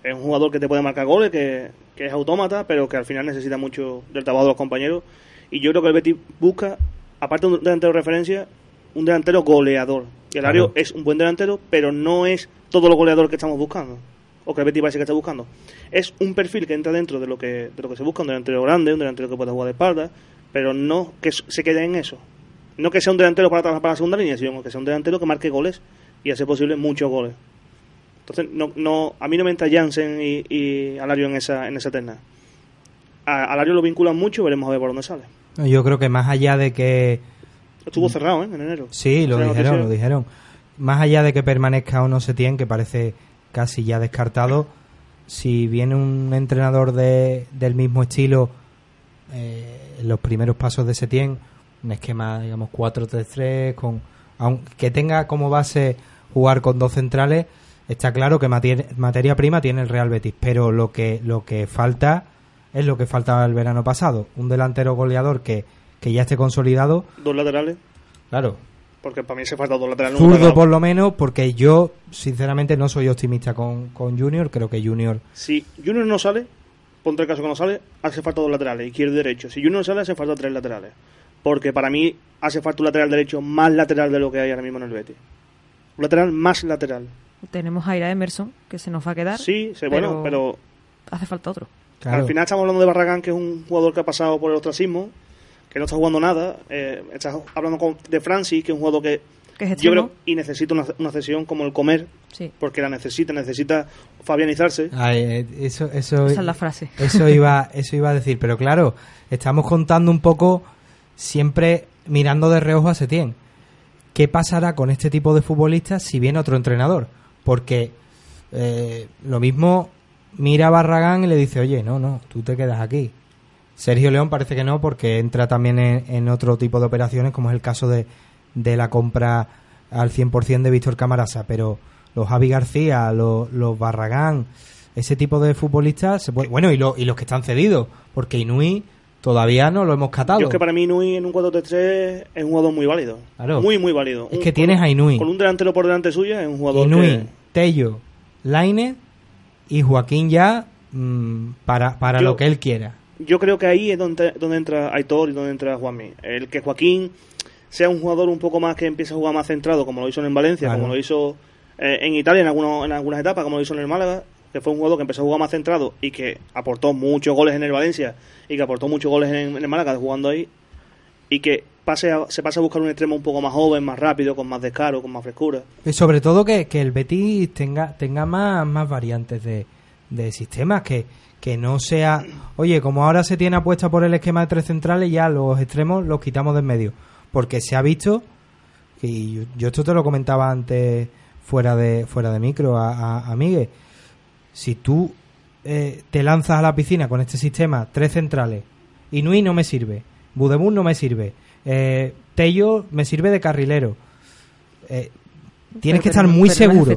Es un jugador que te puede marcar goles, que, que es autómata, pero que al final necesita mucho del trabajo de los compañeros. Y yo creo que el Betis busca, aparte de un delantero de referencia, un delantero goleador. Y el Alario Claro. es un buen delantero, pero no es todo lo goleador que estamos buscando. O que el Betis parece que está buscando. Es un perfil que entra dentro de lo que, de lo que se busca, un delantero grande, un delantero que pueda jugar de espalda, pero no que se quede en eso. No que sea un delantero para trabajar para la segunda línea, sino que sea un delantero que marque goles y hace posible muchos goles. Entonces, no, no, a mí no me entra Jansen y, y Alario en esa, en esa terna. A Alario lo vinculan mucho, veremos a ver por dónde sale. Yo creo que más allá de que Estuvo cerrado, ¿eh? En enero. Sí, lo dijeron, lo dijeron. Más allá de que permanezca o no Setién, que parece casi ya descartado, si viene un entrenador de, del mismo estilo eh, los primeros pasos de Setién, un esquema, digamos, 4-3-3, con, aun- que tenga como base jugar con dos centrales, está claro que matier- materia prima tiene el Real Betis, pero lo que, lo que falta es lo que faltaba el verano pasado, un delantero goleador que, que ya esté consolidado, Dos laterales, claro, porque para mí se falta dos laterales. zurdo por lo menos, porque yo sinceramente no soy optimista con, con Junior, creo que Junior Si Junior no sale, ponte el caso que no sale, hace falta dos laterales, izquierdo y derecho. Si Junior no sale, hace falta tres laterales. Porque para mí hace falta un lateral derecho más lateral de lo que hay ahora mismo en el Betis. Un lateral más lateral. Tenemos a Ira Emerson, que se nos va a quedar. Sí, sí, bueno, pero- Hace falta otro. Claro. Al final estamos hablando de Barragán, que es un jugador que ha pasado por el ostracismo, que no está jugando nada. Eh, estás hablando con- de Francis, que es un jugador que, Que es yo creo y necesita una, una cesión como el comer, Sí. porque la necesita, necesita fabianizarse. Ay, eh, eso, eso, Esa es la frase. Eso iba, eso iba a decir, pero claro, estamos contando un poco siempre mirando de reojo a Setién. ¿Qué pasará con este tipo de futbolistas si viene otro entrenador? Porque eh, lo mismo mira a Barragán y le dice, oye, no, no, tú te quedas aquí. Sergio León parece que no, porque entra también en, en otro tipo de operaciones, como es el caso de, de la compra al 100% de Víctor Camarasa. Pero los Javi García, los, los Barragán, ese tipo de futbolistas, se puede- bueno, y, lo- y los que están cedidos, porque Inui todavía no lo hemos catado. Yo es que para mí Nui en un 4-3-3 es un jugador muy válido. Claro. Muy, muy válido. Es Un- que tienes a Inui. Con un delantero por delante suya es un jugador Inui, que... Tello, Laine y Joaquín ya mm, para, para Yo- lo que él quiera. Yo creo que ahí es donde, donde entra Aitor y donde entra Juanmi. El que Joaquín sea un jugador un poco más que empiece a jugar más centrado, como lo hizo en Valencia, Claro. como lo hizo eh, en Italia en, algunos, en algunas etapas, como lo hizo en el Málaga, que fue un jugador que empezó a jugar más centrado y que aportó muchos goles en el Valencia y que aportó muchos goles en, en el Málaga jugando ahí, y que pase a- se pasa a buscar un extremo un poco más joven, más rápido, con más descaro, con más frescura. Y sobre todo que, que el Betis tenga, tenga más, más variantes de, de sistemas, que, que no sea, oye, como ahora se tiene apuesta por el esquema de tres centrales, ya los extremos los quitamos de en medio. Porque se ha visto, y yo, esto te lo comentaba antes fuera de, fuera de micro a, a, Miguel, si tú eh, te lanzas a la piscina con este sistema, tres centrales, Inui no me sirve, Budebun no me sirve, eh, Tello me sirve de carrilero. Eh, tienes Pero- que estar muy seguro.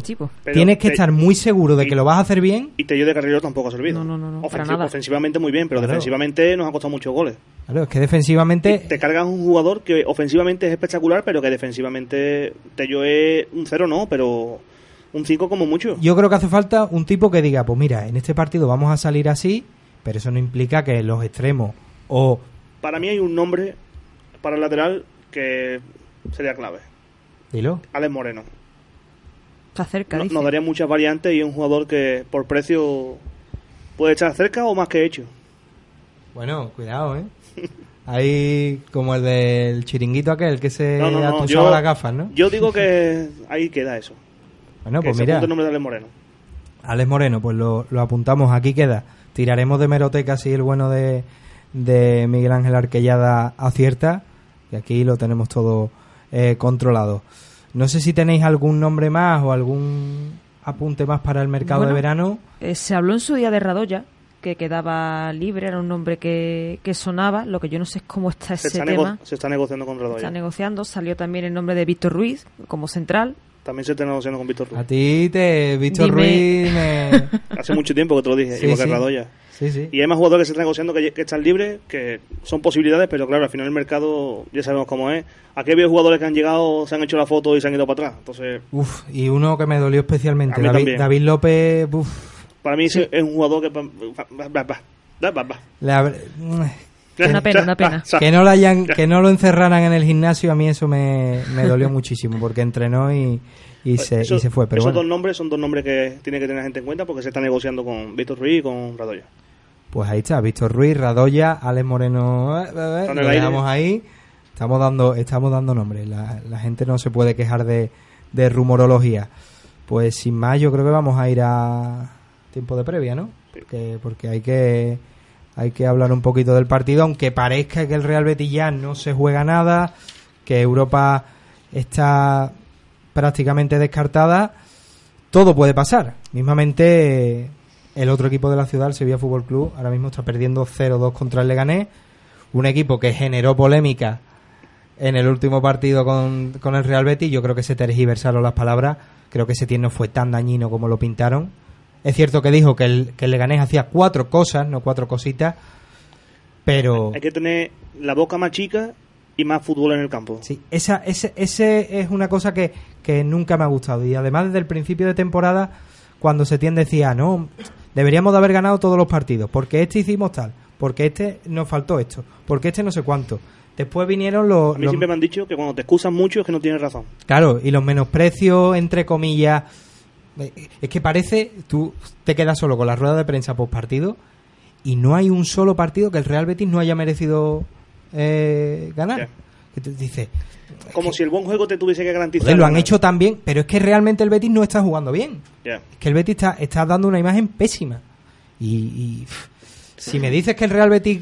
tienes que te- estar muy seguro de que lo vas a hacer bien. Y Tello de carrilero tampoco ha servido. No, no, no, no, para Ofensi- nada. Ofensivamente muy bien, pero Claro. defensivamente nos ha costado muchos goles. Claro, es que defensivamente Te cargas un jugador que ofensivamente es espectacular, pero que defensivamente Tello es un cero, no, pero un 5 como mucho. yo creo que hace falta un tipo que diga, pues mira, en este partido vamos a salir así, pero eso no implica que los extremos o Para mí hay un nombre para el lateral que sería clave. dilo, Alex Moreno. Está cerca, No- dice. nos daría muchas variantes y un jugador que por precio puede estar cerca o más que hecho. Bueno, cuidado, ¿eh? Ahí como el del chiringuito aquel que se No, no, no, atusaba yo- las gafas, ¿no? Yo digo que ahí queda eso. Bueno, que pues mira, el nombre de Alex Moreno. Alex Moreno, pues lo, lo apuntamos, aquí queda. Tiraremos de meroteca si el bueno de, de Miguel Ángel Arquellada acierta, y aquí lo tenemos todo eh, controlado. No sé si tenéis algún nombre más o algún apunte más para el mercado Bueno, de verano. Eh, se habló en su día de Radoya, que quedaba libre, era un nombre que, que sonaba. Lo que yo no sé es cómo está Se ese está, nego- tema. se está negociando con Se está Radoya. negociando. Salió también el nombre de Víctor Ruiz como central. También se está negociando con Víctor Ruiz. A ti te, Víctor Dime. Ruiz, me- Hace mucho tiempo que te lo dije, Sí, igual que sí. Radoya. Sí, sí. Y hay más jugadores que se están negociando que, que están libres, que son posibilidades, pero claro, al final el mercado ya sabemos cómo es. Aquí hay jugadores que han llegado, se han hecho la foto y se han ido para atrás. Entonces, Uf, y uno que me dolió especialmente, David. David López, uf, para mí ese es un jugador que... va- va- va- va- va- va- va. le hab- Una pena, una pena. que no lo hayan, que no lo encerraran en el gimnasio a mí eso me, me dolió muchísimo porque entrenó y, y se, Eso- y se fue pero esos bueno dos nombres son dos nombres que tiene que tener la gente en cuenta porque se está negociando con Víctor Ruiz y con Radoya. Pues ahí está Víctor Ruiz Radoya Alex Moreno eh, eh, eh, lo dejamos ahí. Estamos dando estamos dando nombres la, la gente no se puede quejar de, de rumorología. Pues sin más yo creo que vamos a ir a tiempo de previa no porque, porque hay que hay que hablar un poquito del partido aunque parezca que el Real Betis ya no se juega nada que Europa está prácticamente descartada. Todo puede pasar. Mismamente el otro equipo de la ciudad el Sevilla Fútbol Club ahora mismo está perdiendo 0-2 contra el Leganés un equipo que generó polémica en el último partido con, con el Real Betis yo creo que se tergiversaron las palabras creo que ese no fue tan dañino como lo pintaron es cierto que dijo que el, que el Leganés hacía cuatro cosas no cuatro cositas pero Hay que tener la boca más chica y más fútbol en el campo. Sí, esa, ese, ese es una cosa que, que nunca me ha gustado. Y además, desde el principio de temporada, cuando se tiende decía, no, deberíamos de haber ganado todos los partidos, porque este hicimos tal, porque este nos faltó esto, porque este no sé cuánto. Después vinieron los. A mí los- siempre me han dicho que cuando te excusan mucho es que no tienes razón. Claro, y los menosprecios, entre comillas. eh, Es que parece, tú te quedas solo con la rueda de prensa post partido y no hay un solo partido que el Real Betis no haya merecido eh, ganar. Que te dice, Como si el buen juego te tuviese que garantizar. lo han hecho tan bien, pero es que realmente el Betis no está jugando bien. Es que el Betis está, está dando una imagen pésima. Y, y, pff, si me dices que el Real Betis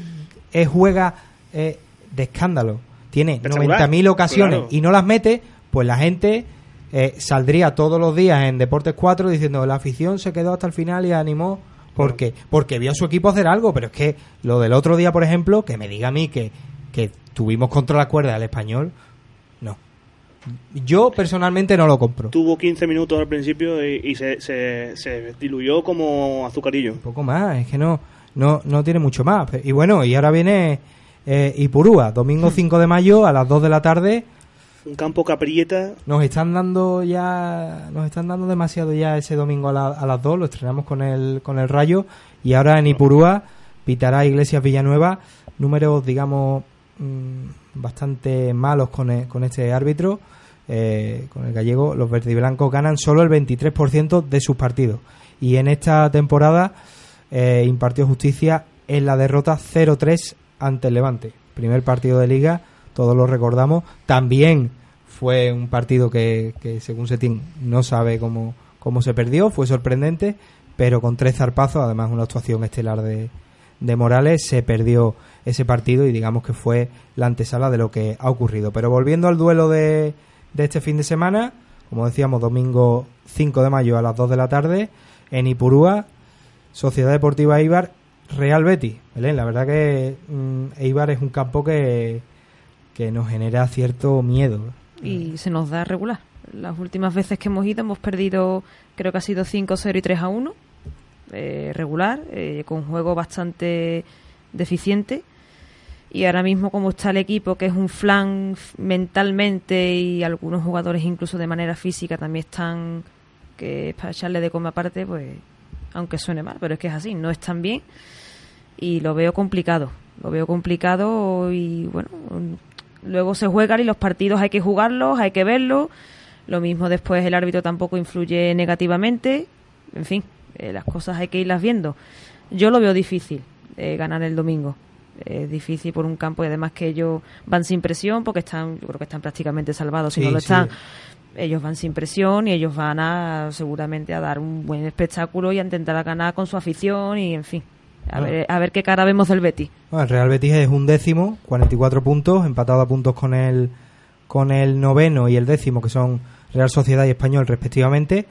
eh, juega eh, de escándalo, tiene Espectacular, 90.000 ocasiones claro. y no las mete, pues la gente eh, saldría todos los días en Deportes 4 diciendo la afición se quedó hasta el final y animó. ¿Por qué? Porque vio a su equipo hacer algo, pero es que lo del otro día, por ejemplo, que me diga a mí que, que tuvimos contra la cuerda del español, no. Yo personalmente no lo compro. Tuvo 15 minutos al principio y, y se, se, se diluyó como azucarillo. Un poco más, es que no, no, no tiene mucho más. Y bueno, y ahora viene eh, Ipurúa, domingo 5 de mayo a las 2 de la tarde. Un campo que aprieta. Nos están dando ya, nos están dando demasiado ya ese domingo a, la- a las 2, lo estrenamos con el, con el Rayo. Y ahora en Ipurúa pitará Iglesias Villanueva, números, digamos, mm, bastante malos con, e- con este árbitro. eh, con el gallego, los verdiblancos ganan solo el 23% de sus partidos. Y en esta temporada eh, impartió justicia en la derrota 0-3 ante el Levante. Primer partido de liga, todos lo recordamos. También fue un partido que, que según Setín no sabe cómo, cómo se perdió, fue sorprendente, pero con tres zarpazos, además una actuación estelar de, de Morales, se perdió ese partido y digamos que fue la antesala de lo que ha ocurrido. Pero volviendo al duelo de, de este fin de semana, como decíamos, domingo 5 de mayo a las 2 de la tarde, en Ipurúa, Sociedad Deportiva Eibar, Real Betis. La verdad que mm, Eibar es un campo que, que nos genera cierto miedo. y se nos da regular. Las últimas veces que hemos ido hemos perdido, creo que ha sido 5-0 y 3-1, eh, regular, eh, con juego bastante deficiente. Y ahora mismo como está el equipo, que es un flan mentalmente y algunos jugadores incluso de manera física también están, que para echarle de coma aparte, pues aunque suene mal, pero es que es así, no están bien y lo veo complicado. Lo veo complicado y bueno, luego se juegan y los partidos hay que jugarlos, hay que verlos. Lo mismo después el árbitro tampoco influye negativamente. En fin, eh, las cosas hay que irlas viendo. Yo lo veo difícil eh, ganar el domingo. Es difícil por un campo y además que ellos van sin presión porque están, yo creo que están prácticamente salvados. Si Sí, no lo sí. están, ellos van sin presión y ellos van a seguramente a dar un buen espectáculo y a intentar ganar con su afición y en fin. A, Ah. ver, a ver qué cara vemos del Betis. Bueno, el Real Betis es un décimo, 44 puntos, empatado a puntos con el, con el noveno y el décimo, que son Real Sociedad y Español respectivamente.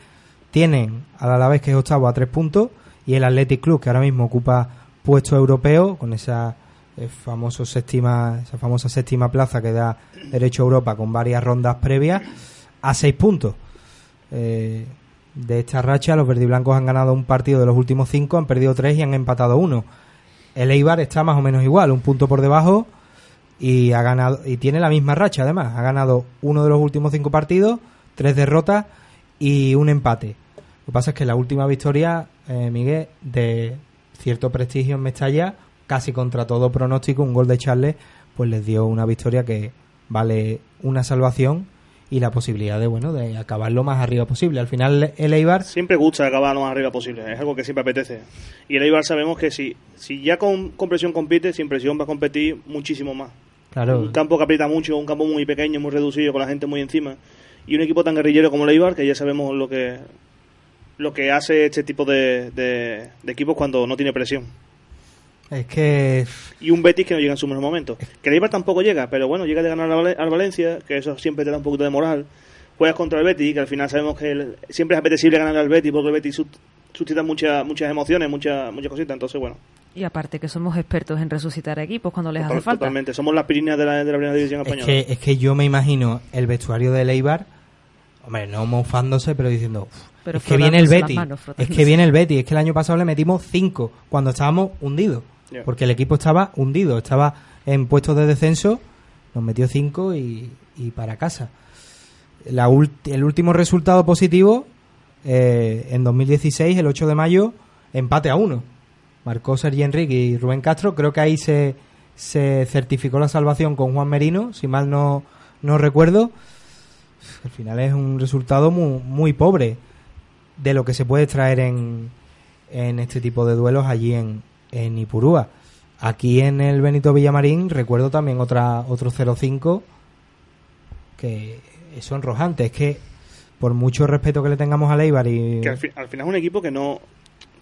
Tienen al Alavés, que es octavo, a tres puntos, y el Athletic Club, que ahora mismo ocupa puesto europeo, con esa, séptima, esa famosa séptima plaza que da derecho a Europa con varias rondas previas, a seis puntos. Eh, de esta racha, los verdiblancos han ganado un partido de los últimos cinco, han perdido tres y han empatado uno. El Eibar está más o menos igual, un punto por debajo y ha ganado y tiene la misma racha además. Ha ganado uno de los últimos cinco partidos, tres derrotas y un empate. Lo que pasa es que la última victoria, eh, Miguel, de cierto prestigio en Mestalla, casi contra todo pronóstico, un gol de Charles, pues les dio una victoria que vale una salvación y la posibilidad de bueno de acabar lo más arriba posible. Al final el Eibar Siempre gusta acabar lo más arriba posible, es algo que siempre apetece. Y el Eibar sabemos que si, si ya con, con presión compite, sin presión va a competir muchísimo más. Claro. Un campo que aprieta mucho, un campo muy pequeño, muy reducido, con la gente muy encima. Y un equipo tan guerrillero como el Eibar, que ya sabemos lo que lo que hace este tipo de, de, de equipos cuando no tiene presión. Es que Y un Betis que no llega en su mejor momento. Que el Eibar tampoco llega, pero bueno, llega de ganar al Vale- al Valencia, que eso siempre te da un poquito de moral. Juegas contra el Betis, que al final sabemos que el- siempre es apetecible ganar al Betis, porque el Betis sus- suscita muchas muchas emociones, muchas muchas cositas. Entonces, bueno, Y aparte que somos expertos en resucitar equipos cuando les hace falta. totalmente. Somos las pirinas de la, de la primera división Es española. que, es que yo me imagino el vestuario de Eibar, hombre, no mofándose, pero diciendo, "Uf, Pero es que viene el Betis, manos, es que viene el Betis, es que el año pasado le metimos 5 cuando estábamos hundidos, Porque el equipo estaba hundido, estaba en puestos de descenso, nos metió 5 y, y para casa. La el último resultado positivo, eh, en 2016, el 8 de mayo, empate a 1. Marcó Sergi Enrique y Rubén Castro. Creo que ahí se, se certificó la salvación con Juan Merino, si mal no, no recuerdo. Al final es un resultado muy, muy pobre de lo que se puede traer en, en este tipo de duelos allí en, en Ipurúa. Aquí en el Benito Villamarín recuerdo también otra otro 0-5 que es sonrojante. Es que por mucho respeto que le tengamos a Leibar y... Que al, fi- al final es un equipo que no.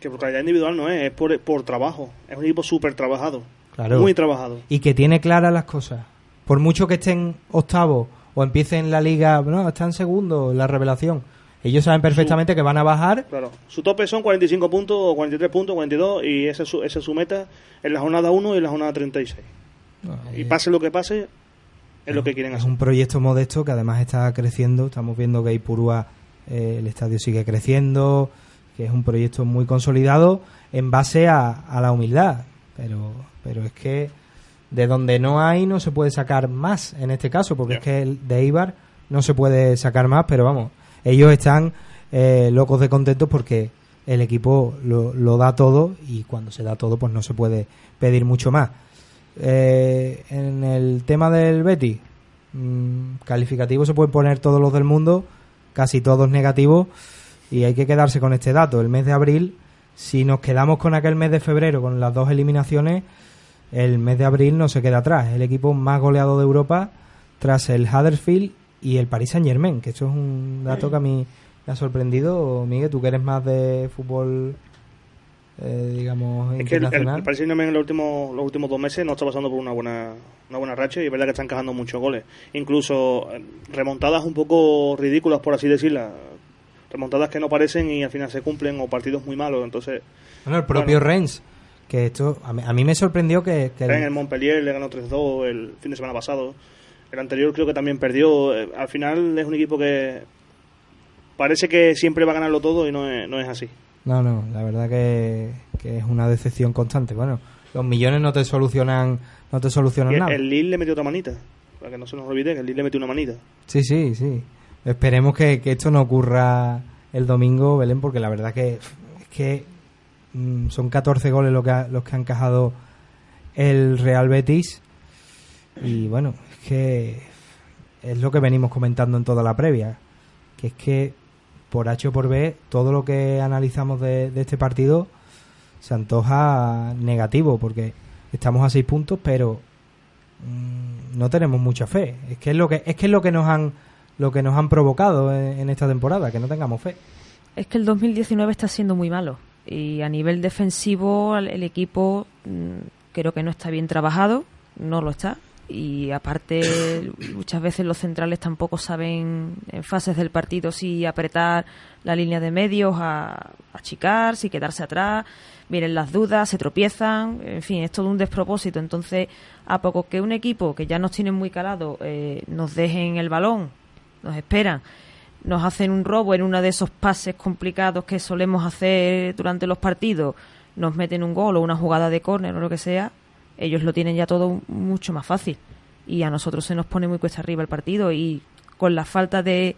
que por calidad individual no es, es por, por trabajo. Es un equipo súper trabajado. Claro. Muy trabajado. y que tiene claras las cosas. Por mucho que estén octavos o empiecen la liga, no, están segundo, la revelación. Ellos saben perfectamente que van a bajar. Claro. Su tope son 45 puntos, o 43 puntos, 42, y esa es su, esa es su meta en la jornada 1 y en la jornada 36. Y pase lo que pase, es lo que quieren Es hacer. un proyecto modesto que además está creciendo. Estamos viendo que Ipurúa, eh, el estadio sigue creciendo, que es un proyecto muy consolidado en base a, a la humildad. Pero, pero es que de donde no hay no se puede sacar más en este caso, porque es que el de Ibar no se puede sacar más, pero vamos, ellos están eh, locos de contentos porque el equipo lo, da todo y cuando se da todo pues no se puede pedir mucho más. Eh, en el tema del Betty, mm, calificativo se pueden poner todos los del mundo, casi todos negativos, y hay que quedarse con este dato. El mes de abril, si nos quedamos con aquel mes de febrero, con las dos eliminaciones, el mes de abril no se queda atrás. El equipo más goleado de Europa tras el Huddersfield y el Paris Saint Germain, que esto es un dato que a mí me ha sorprendido. Miguel, tú que eres más de fútbol, eh, digamos, Es que el, el, internacional. el Paris Saint-Germain en los últimos, los últimos dos meses no está pasando por una buena, una buena racha y es verdad que están encajando muchos goles. Incluso eh, remontadas un poco ridículas, por así decirlas. Remontadas que no parecen y al final se cumplen o partidos muy malos. Entonces, Bueno, el propio Rennes, que esto a mí, a mí me sorprendió que, que en el Montpellier le ganó 3-2 el fin de semana pasado. El anterior creo que también perdió. Eh, Al final es un equipo que parece que siempre va a ganarlo todo y no es, no es así. No, no, la verdad que, que es una decepción constante. Bueno, los millones no te solucionan, no te solucionan el, nada. el Lille le metió otra manita. Para que no se nos olvide que el Lille le metió una manita. Sí, sí, sí. Esperemos que, que esto no ocurra el domingo, Belén, porque la verdad que es que mm, son 14 goles lo que ha- los que ha encajado el Real Betis. Y bueno, que es lo que venimos comentando en toda la previa. Que es que por H o por B, todo lo que analizamos de, este partido se antoja negativo, porque estamos a seis puntos, pero mm, no tenemos mucha fe. Es que es lo que es que es lo que nos han lo que nos han provocado en, esta temporada, que no tengamos fe. Es que el 2019 está siendo muy malo y a nivel defensivo el, el equipo mm, creo que no está bien trabajado, no lo está y aparte muchas veces los centrales tampoco saben en fases del partido si apretar la línea de medios a achicar, si quedarse atrás, vienen las dudas, se tropiezan, en fin, es todo un despropósito. Entonces, a poco que un equipo que ya nos tiene muy calado eh, nos dejen el balón, nos esperan, nos hacen un robo en uno de esos pases complicados que solemos hacer durante los partidos, nos meten un gol o una jugada de córner o lo que sea, ellos lo tienen ya todo mucho más fácil. Y a nosotros se nos pone muy cuesta arriba el partido y con la falta de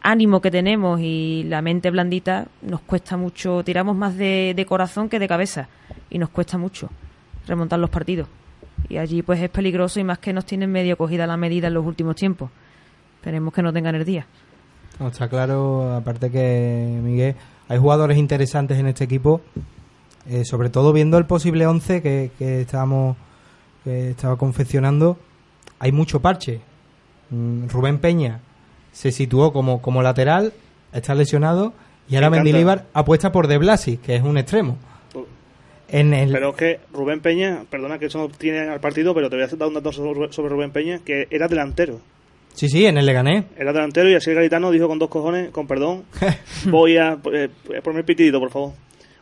ánimo que tenemos y la mente blandita nos cuesta mucho, tiramos más de, de corazón que de cabeza y nos cuesta mucho remontar los partidos. Y allí pues es peligroso y más que nos tienen medio cogida la medida en los últimos tiempos. Esperemos que no tengan el día. Está claro, aparte que, Miguel, hay jugadores interesantes en este equipo, eh, sobre todo viendo el posible 11 que, que estábamos que estaba confeccionando, hay mucho parche. Mm, Rubén Peña se situó como, como lateral, está lesionado, y ahora. Mendilibar apuesta por De Blasi, que es un extremo. En el, Pero es que Rubén Peña, perdona que eso no tiene al partido, pero te voy a dar un dato sobre, Rubén Peña, que era delantero. Sí, sí, en el Leganés. Era delantero y así el gaditano dijo con dos cojones, con perdón, voy a eh, poner pitidito, por favor.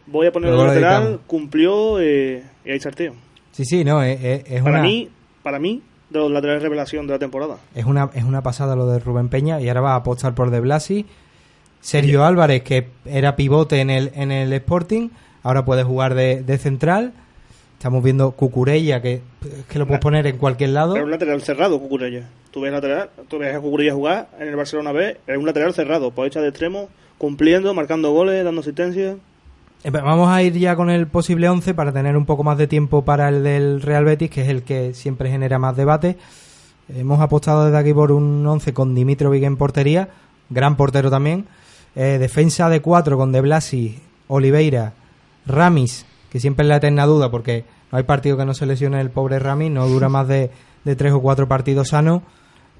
Voy a poner el lateral, cumplió eh, y ahí sorteo. Sí, sí, no, es, es- es Para una... mí, para mí, de los laterales revelación de la temporada. Es una, es una pasada lo de Rubén Peña y ahora va a apostar por De Blasi. Sergio Álvarez, que era pivote en el, en el Sporting, ahora puede jugar de, de central. Estamos viendo Cucurella, que, que lo puedes poner en cualquier lado. Era un lateral cerrado, Cucurella. Tú ves, lateral, tú ves a Cucurella jugar en el Barcelona B, era un lateral cerrado, por hecha de extremo, cumpliendo, marcando goles, dando asistencia. Eh, Vamos a ir ya con el posible 11 para tener un poco más de tiempo para el del Real Betis, que es el que siempre genera más debate. Hemos apostado desde aquí por un 11 con Dimitrovic en portería, gran portero también. Eh, defensa de 4 con De Blasi, Oliveira, Ramis que siempre es la eterna duda, porque no hay partido que no se lesione el pobre Rami, no dura más de, de tres o cuatro partidos sanos,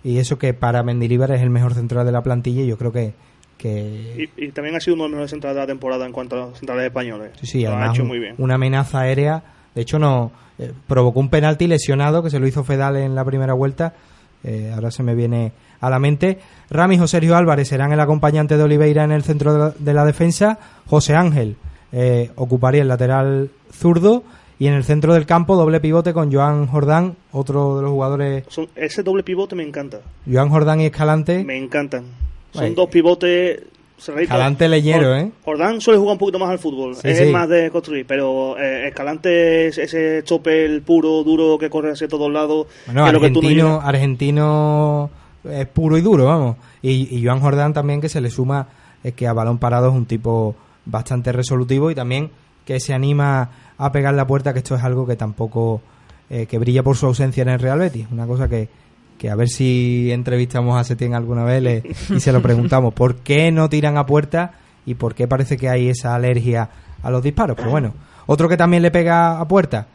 y eso que para Mendilibar es el mejor central de la plantilla, y yo creo que... que Y, y también ha sido uno de los mejores centrales de la temporada en cuanto a los centrales españoles. sí, sí, ha hecho muy bien. una amenaza aérea, de hecho no eh, provocó un penalti lesionado que se lo hizo Fedal en la primera vuelta, eh, ahora se me viene a la mente. Ramis o Sergio Álvarez serán el acompañante de Oliveira en el centro de la, de la defensa. José Ángel eh, ocuparía el lateral zurdo. Y en el centro del campo, doble pivote con Joan Jordán, otro de los jugadores. Ese doble pivote me encanta. Joan Jordán y Escalante. Me encantan. Son dos pivotes. Escalante leñero, ¿eh? Jordán suele jugar un poquito más al fútbol. Sí, es sí. más de construir. Pero eh, Escalante es ese chopper puro, duro, que corre hacia todos lados. Bueno, no argentino, argentino es puro y duro, vamos. Y, y Joan Jordán también que se le suma es que a balón parado es un tipo bastante resolutivo y también que se anima a pegar la puerta, que esto es algo que tampoco eh, que brilla por su ausencia en el Real Betis. Una cosa que, que a ver si entrevistamos a Setién alguna vez y se lo preguntamos. ¿Por qué no tiran a puerta y por qué parece que hay esa alergia a los disparos? Pero bueno, otro que también le pega a puerta,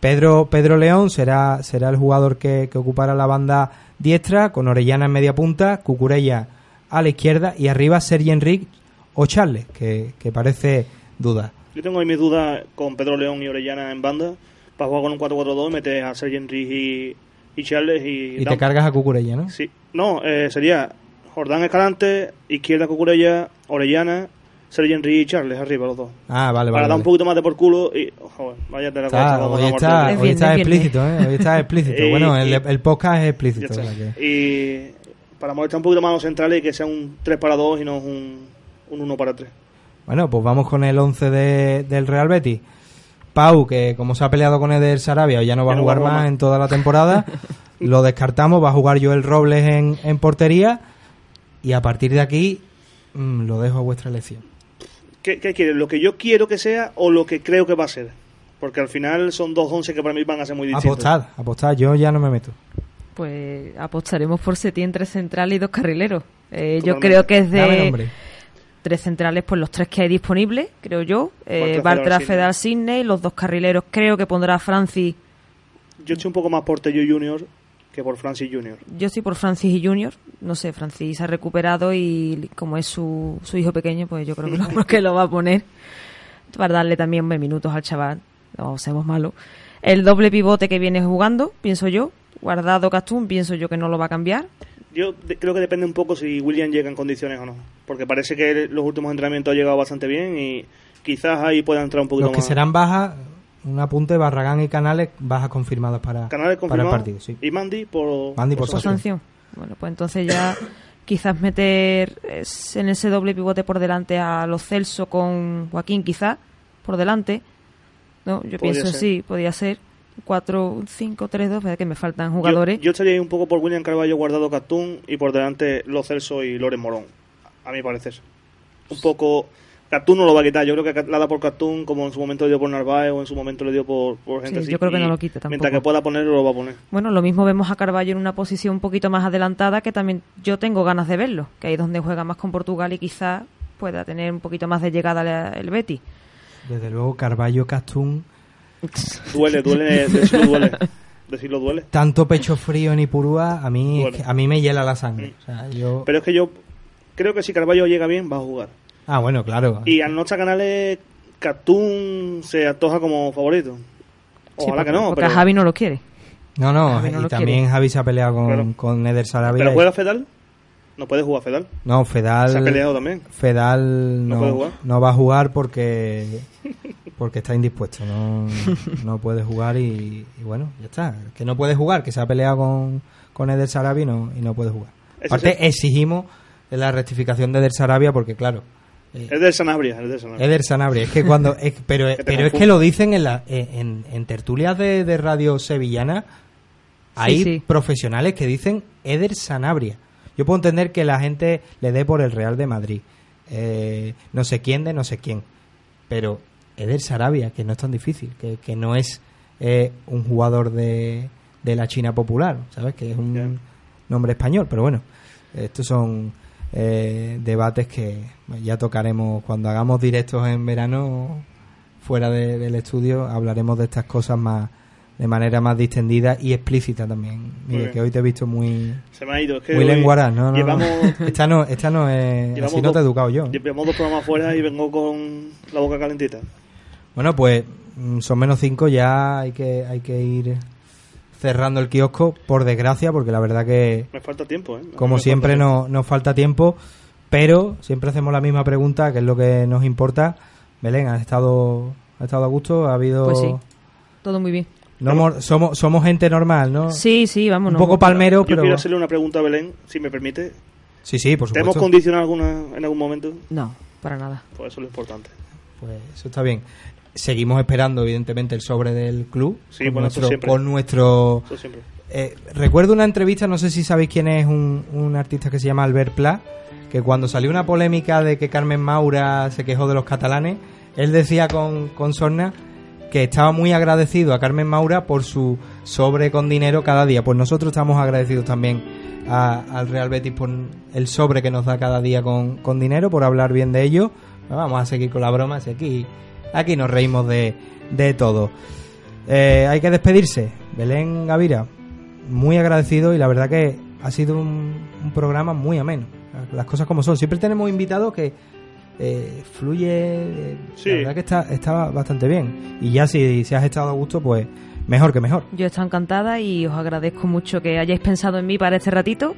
Pedro, Pedro León será, será el jugador que, que ocupará la banda diestra, con Orellana en media punta, Cucurella a la izquierda y arriba Sergi Enrique o Charles, que, que parece duda. Yo tengo ahí mis dudas con Pedro León y Orellana en banda. Para jugar con un 4-4-2, metes a Sergi Enrique y, y Charles y... Y te cargas a Cucurella, ¿no? Sí. No, eh, sería Jordán Escalante, izquierda Cucurella, Orellana, Sergi Enrique y Charles arriba los dos. Ah, vale, Para vale. dar un poquito más de por culo y... Joder, vaya de la Está- hoy está, hoy está explícito, ¿eh? Hoy está explícito. Y- bueno, el, y- el podcast es explícito. que- Y para molestar un poquito más a los centrales y que sea un 3 para 2 y no un, un 1 para 3. Bueno, pues vamos con el 11 de, del Real Betis. Pau, que como se ha peleado con Eder Sarabia, ya no va Ya a no jugar va a jugar más más. en toda la temporada. Lo descartamos, va a jugar Joel Robles en, en portería. Y a partir de aquí, mm, lo dejo a vuestra elección. ¿Qué, qué quieres? ¿Lo que yo quiero que sea o lo que creo que va a ser? Porque al final son dos 11 que para mí van a ser muy distintos. Apostad, apostad, yo ya no me meto. Pues apostaremos por Setién, tres centrales y dos carrileros. Eh, yo creo que es Dame de nombre. Tres centrales, pues los tres que hay disponibles, creo yo. Eh, Bartra, Fedal, Sidney, los dos carrileros creo que pondrá Francis. Yo estoy un poco más por Tello Junior que por Francis Junior. Yo estoy por Francis y Junior. No sé, Francis se ha recuperado y como es su, su hijo pequeño, pues yo creo que lo, que lo va a poner para darle también minutos al chaval. No seamos malos. El doble pivote que viene jugando, pienso yo. Guardado Castún, pienso yo que no lo va a cambiar. Yo de- creo que depende un poco si William llega en condiciones o no. Porque parece que los últimos entrenamientos ha llegado bastante bien y quizás ahí pueda entrar un poquito Los que más. serán bajas, un apunte, Barragán y Canales, bajas confirmadas para, Canales para el partido. Sí. y Mandy por, Mandy por Por sanción. Bueno, pues entonces ya quizás meter es, en ese doble pivote por delante a los Celso con Joaquín, quizás por delante. No, yo Podría pienso ser. sí, podría ser 4, 5, 3, 2, que me faltan jugadores. Yo, estaría ahí un poco por William Carvalho guardado Castún y por delante Los Celso y Loren Morón. A mi parecer. Un poco. Castún no lo va a quitar. Yo creo que la da por Castún como en su momento le dio por Narváez o en su momento le dio por, por gente Sí, así. yo creo que Y no lo quita tampoco. Mientras que pueda ponerlo, lo va a poner. Bueno, lo mismo vemos a Carballo en una posición un poquito más adelantada que también yo tengo ganas de verlo, que ahí es donde juega más con Portugal y quizás pueda tener un poquito más de llegada el Betis. Desde luego, Carballo, Castún, Duele, duele, decirlo duele. Decirlo duele. tanto pecho frío en Ipurúa, a mí, es Duele. que- a mí me hiela la sangre. O sea, yo... Pero es que yo creo que si Carballo llega bien, va a jugar. Ah, bueno, claro. Y al Noche Canales, Castún se antoja como favorito. Ojalá Sí, que no. porque pero, Javi no lo quiere. No, no, Javi no y también quiere. Javi se ha peleado con, Claro. con Eder Sarabia. ¿Pero juega Fedal? No puede jugar Fedal. No, Fedal. Se ha peleado también. Fedal ¿No no, puede jugar? no va a jugar porque porque está indispuesto. No, no puede jugar y, y bueno, ya está. Que no puede jugar, que se ha peleado con, con Eder Sarabia y no, y no puede jugar. Eso Aparte, sí. exigimos la rectificación de Eder Sarabia porque, claro, Es del Sanabria. Es del Sanabria. Eder Sanabria. Es que cuando. es- pero Que pero es que lo dicen en, la, en, en tertulias de, de radio sevillana. Hay sí. profesionales que dicen Eder Sanabria. Yo puedo entender que la gente le dé por el Real de Madrid. Eh, no sé quién de no sé quién. Pero Eder Sarabia, que no es tan difícil. Que, que no es eh, un jugador de, de la China popular. ¿Sabes? Que es un nombre español. Pero bueno, estos son eh, debates que ya tocaremos cuando hagamos directos en verano fuera de- del estudio hablaremos de estas cosas más de manera más distendida y explícita también. Bien. que hoy te he visto muy Se me ha ido. Es que muy lenguaraz, ¿no? no, no. llevamos, Esta no, esta no es así no te he educado yo. Llevamos dos programas fuera y vengo con la boca calentita. Bueno, pues mm, son menos cinco, ya hay que hay que ir cerrando el kiosco, por desgracia, porque la verdad que Me falta tiempo, ¿eh? como Me siempre no, nos falta tiempo, pero siempre hacemos la misma pregunta, que es lo que nos importa. Belén, ¿has estado, has estado a gusto? ¿Ha habido...? Pues sí, todo muy bien. No somos, somos gente normal, ¿no? Sí, sí, vamos. Un poco palmero, Yo pero... quiero hacerle una pregunta a Belén, si me permite. Sí, sí, por ¿Te hemos supuesto. condicionado alguna, en algún momento? No, para nada. Pues eso es lo importante. Pues eso está bien. Seguimos esperando, evidentemente, el sobre del club. Sí, con bueno, nuestro, siempre. con nuestro Eso siempre. Eh, recuerdo una entrevista, no sé si sabéis quién es un, un artista que se llama Albert Pla, que cuando salió una polémica de que Carmen Maura se quejó de los catalanes, él decía con, con sorna que estaba muy agradecido a Carmen Maura por su sobre con dinero cada día. Pues nosotros estamos agradecidos también a- al Real Betis por el sobre que nos da cada día con, con dinero, por hablar bien de ello. Vamos a seguir con la broma, si aquí, aquí nos reímos de, de todo. Eh, hay que despedirse. Belén Gavira, muy agradecido y la verdad que ha sido un, un programa muy ameno. Las cosas como son. Siempre tenemos invitados que eh, fluye. eh, Sí. La verdad que está, está bastante bien. Y ya si, si has estado a gusto, pues mejor que mejor. Yo estoy encantada y os agradezco mucho que hayáis pensado en mí para este ratito.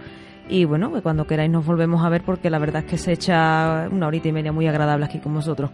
Y bueno, que cuando queráis nos volvemos a ver porque la verdad es que se echa una horita y media muy agradable aquí con vosotros.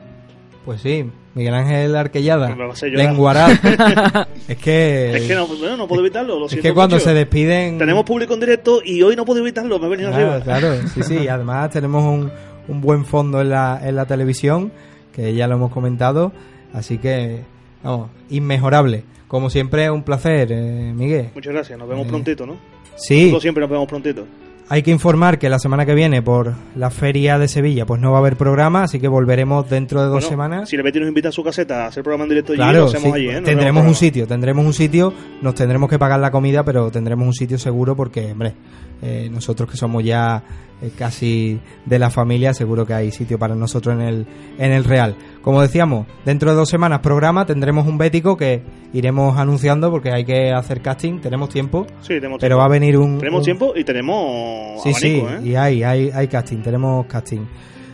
Pues sí, Miguel Ángel Arquellada. Lenguaraz. es que. Es que no, bueno, no puedo evitarlo, lo es que cuando mucho. se despiden. Tenemos público en directo y hoy no puedo evitarlo, me he venido Claro, arriba. claro, sí, sí. Además tenemos un, un buen fondo en la, en la televisión, que ya lo hemos comentado, así que, vamos, inmejorable. Como siempre, un placer, eh, Miguel. Muchas gracias, nos vemos Eh, prontito, ¿no? sí. Nosotros siempre nos vemos prontito. Hay que informar que la semana que viene, por la feria de Sevilla, pues no va a haber programa, así que volveremos dentro de dos Bueno, semanas. Si le Betis nos invita a su caseta a hacer programa en directo allí, Claro, lo hacemos sí, allí, ¿eh? Tendremos un sitio, tendremos un sitio, nos tendremos que pagar la comida, pero tendremos un sitio seguro porque, hombre, eh, nosotros que somos ya eh, casi de la familia, seguro que hay sitio para nosotros en el, en el Real. Como decíamos, dentro de dos semanas programa, tendremos un bético que iremos anunciando porque hay que hacer casting, tenemos tiempo, Sí, tenemos pero va a venir un... Tenemos un- tiempo y tenemos Sí, sí, ¿eh? y hay, hay, hay casting, tenemos casting.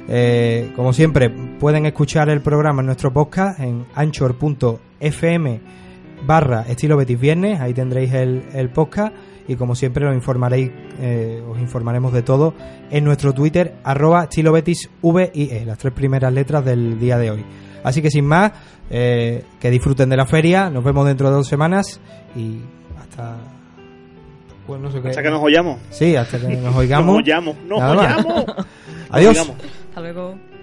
Eh, como siempre, pueden escuchar el programa en nuestro podcast en anchor.fm barra estilo Betis Viernes, ahí tendréis el, el podcast y como siempre os informaréis, eh, os informaremos de todo en nuestro Twitter arroba estilo Betis VIE, las tres primeras letras del día de hoy. Así que sin más, eh, que disfruten de la feria, nos vemos dentro de dos semanas y hasta... Pues no sé qué. Hasta que nos oyamos. Sí, hasta que nos oigamos. Nos oyamos, nos Nada más. oyamos. Adiós. Nos oigamos. Hasta luego.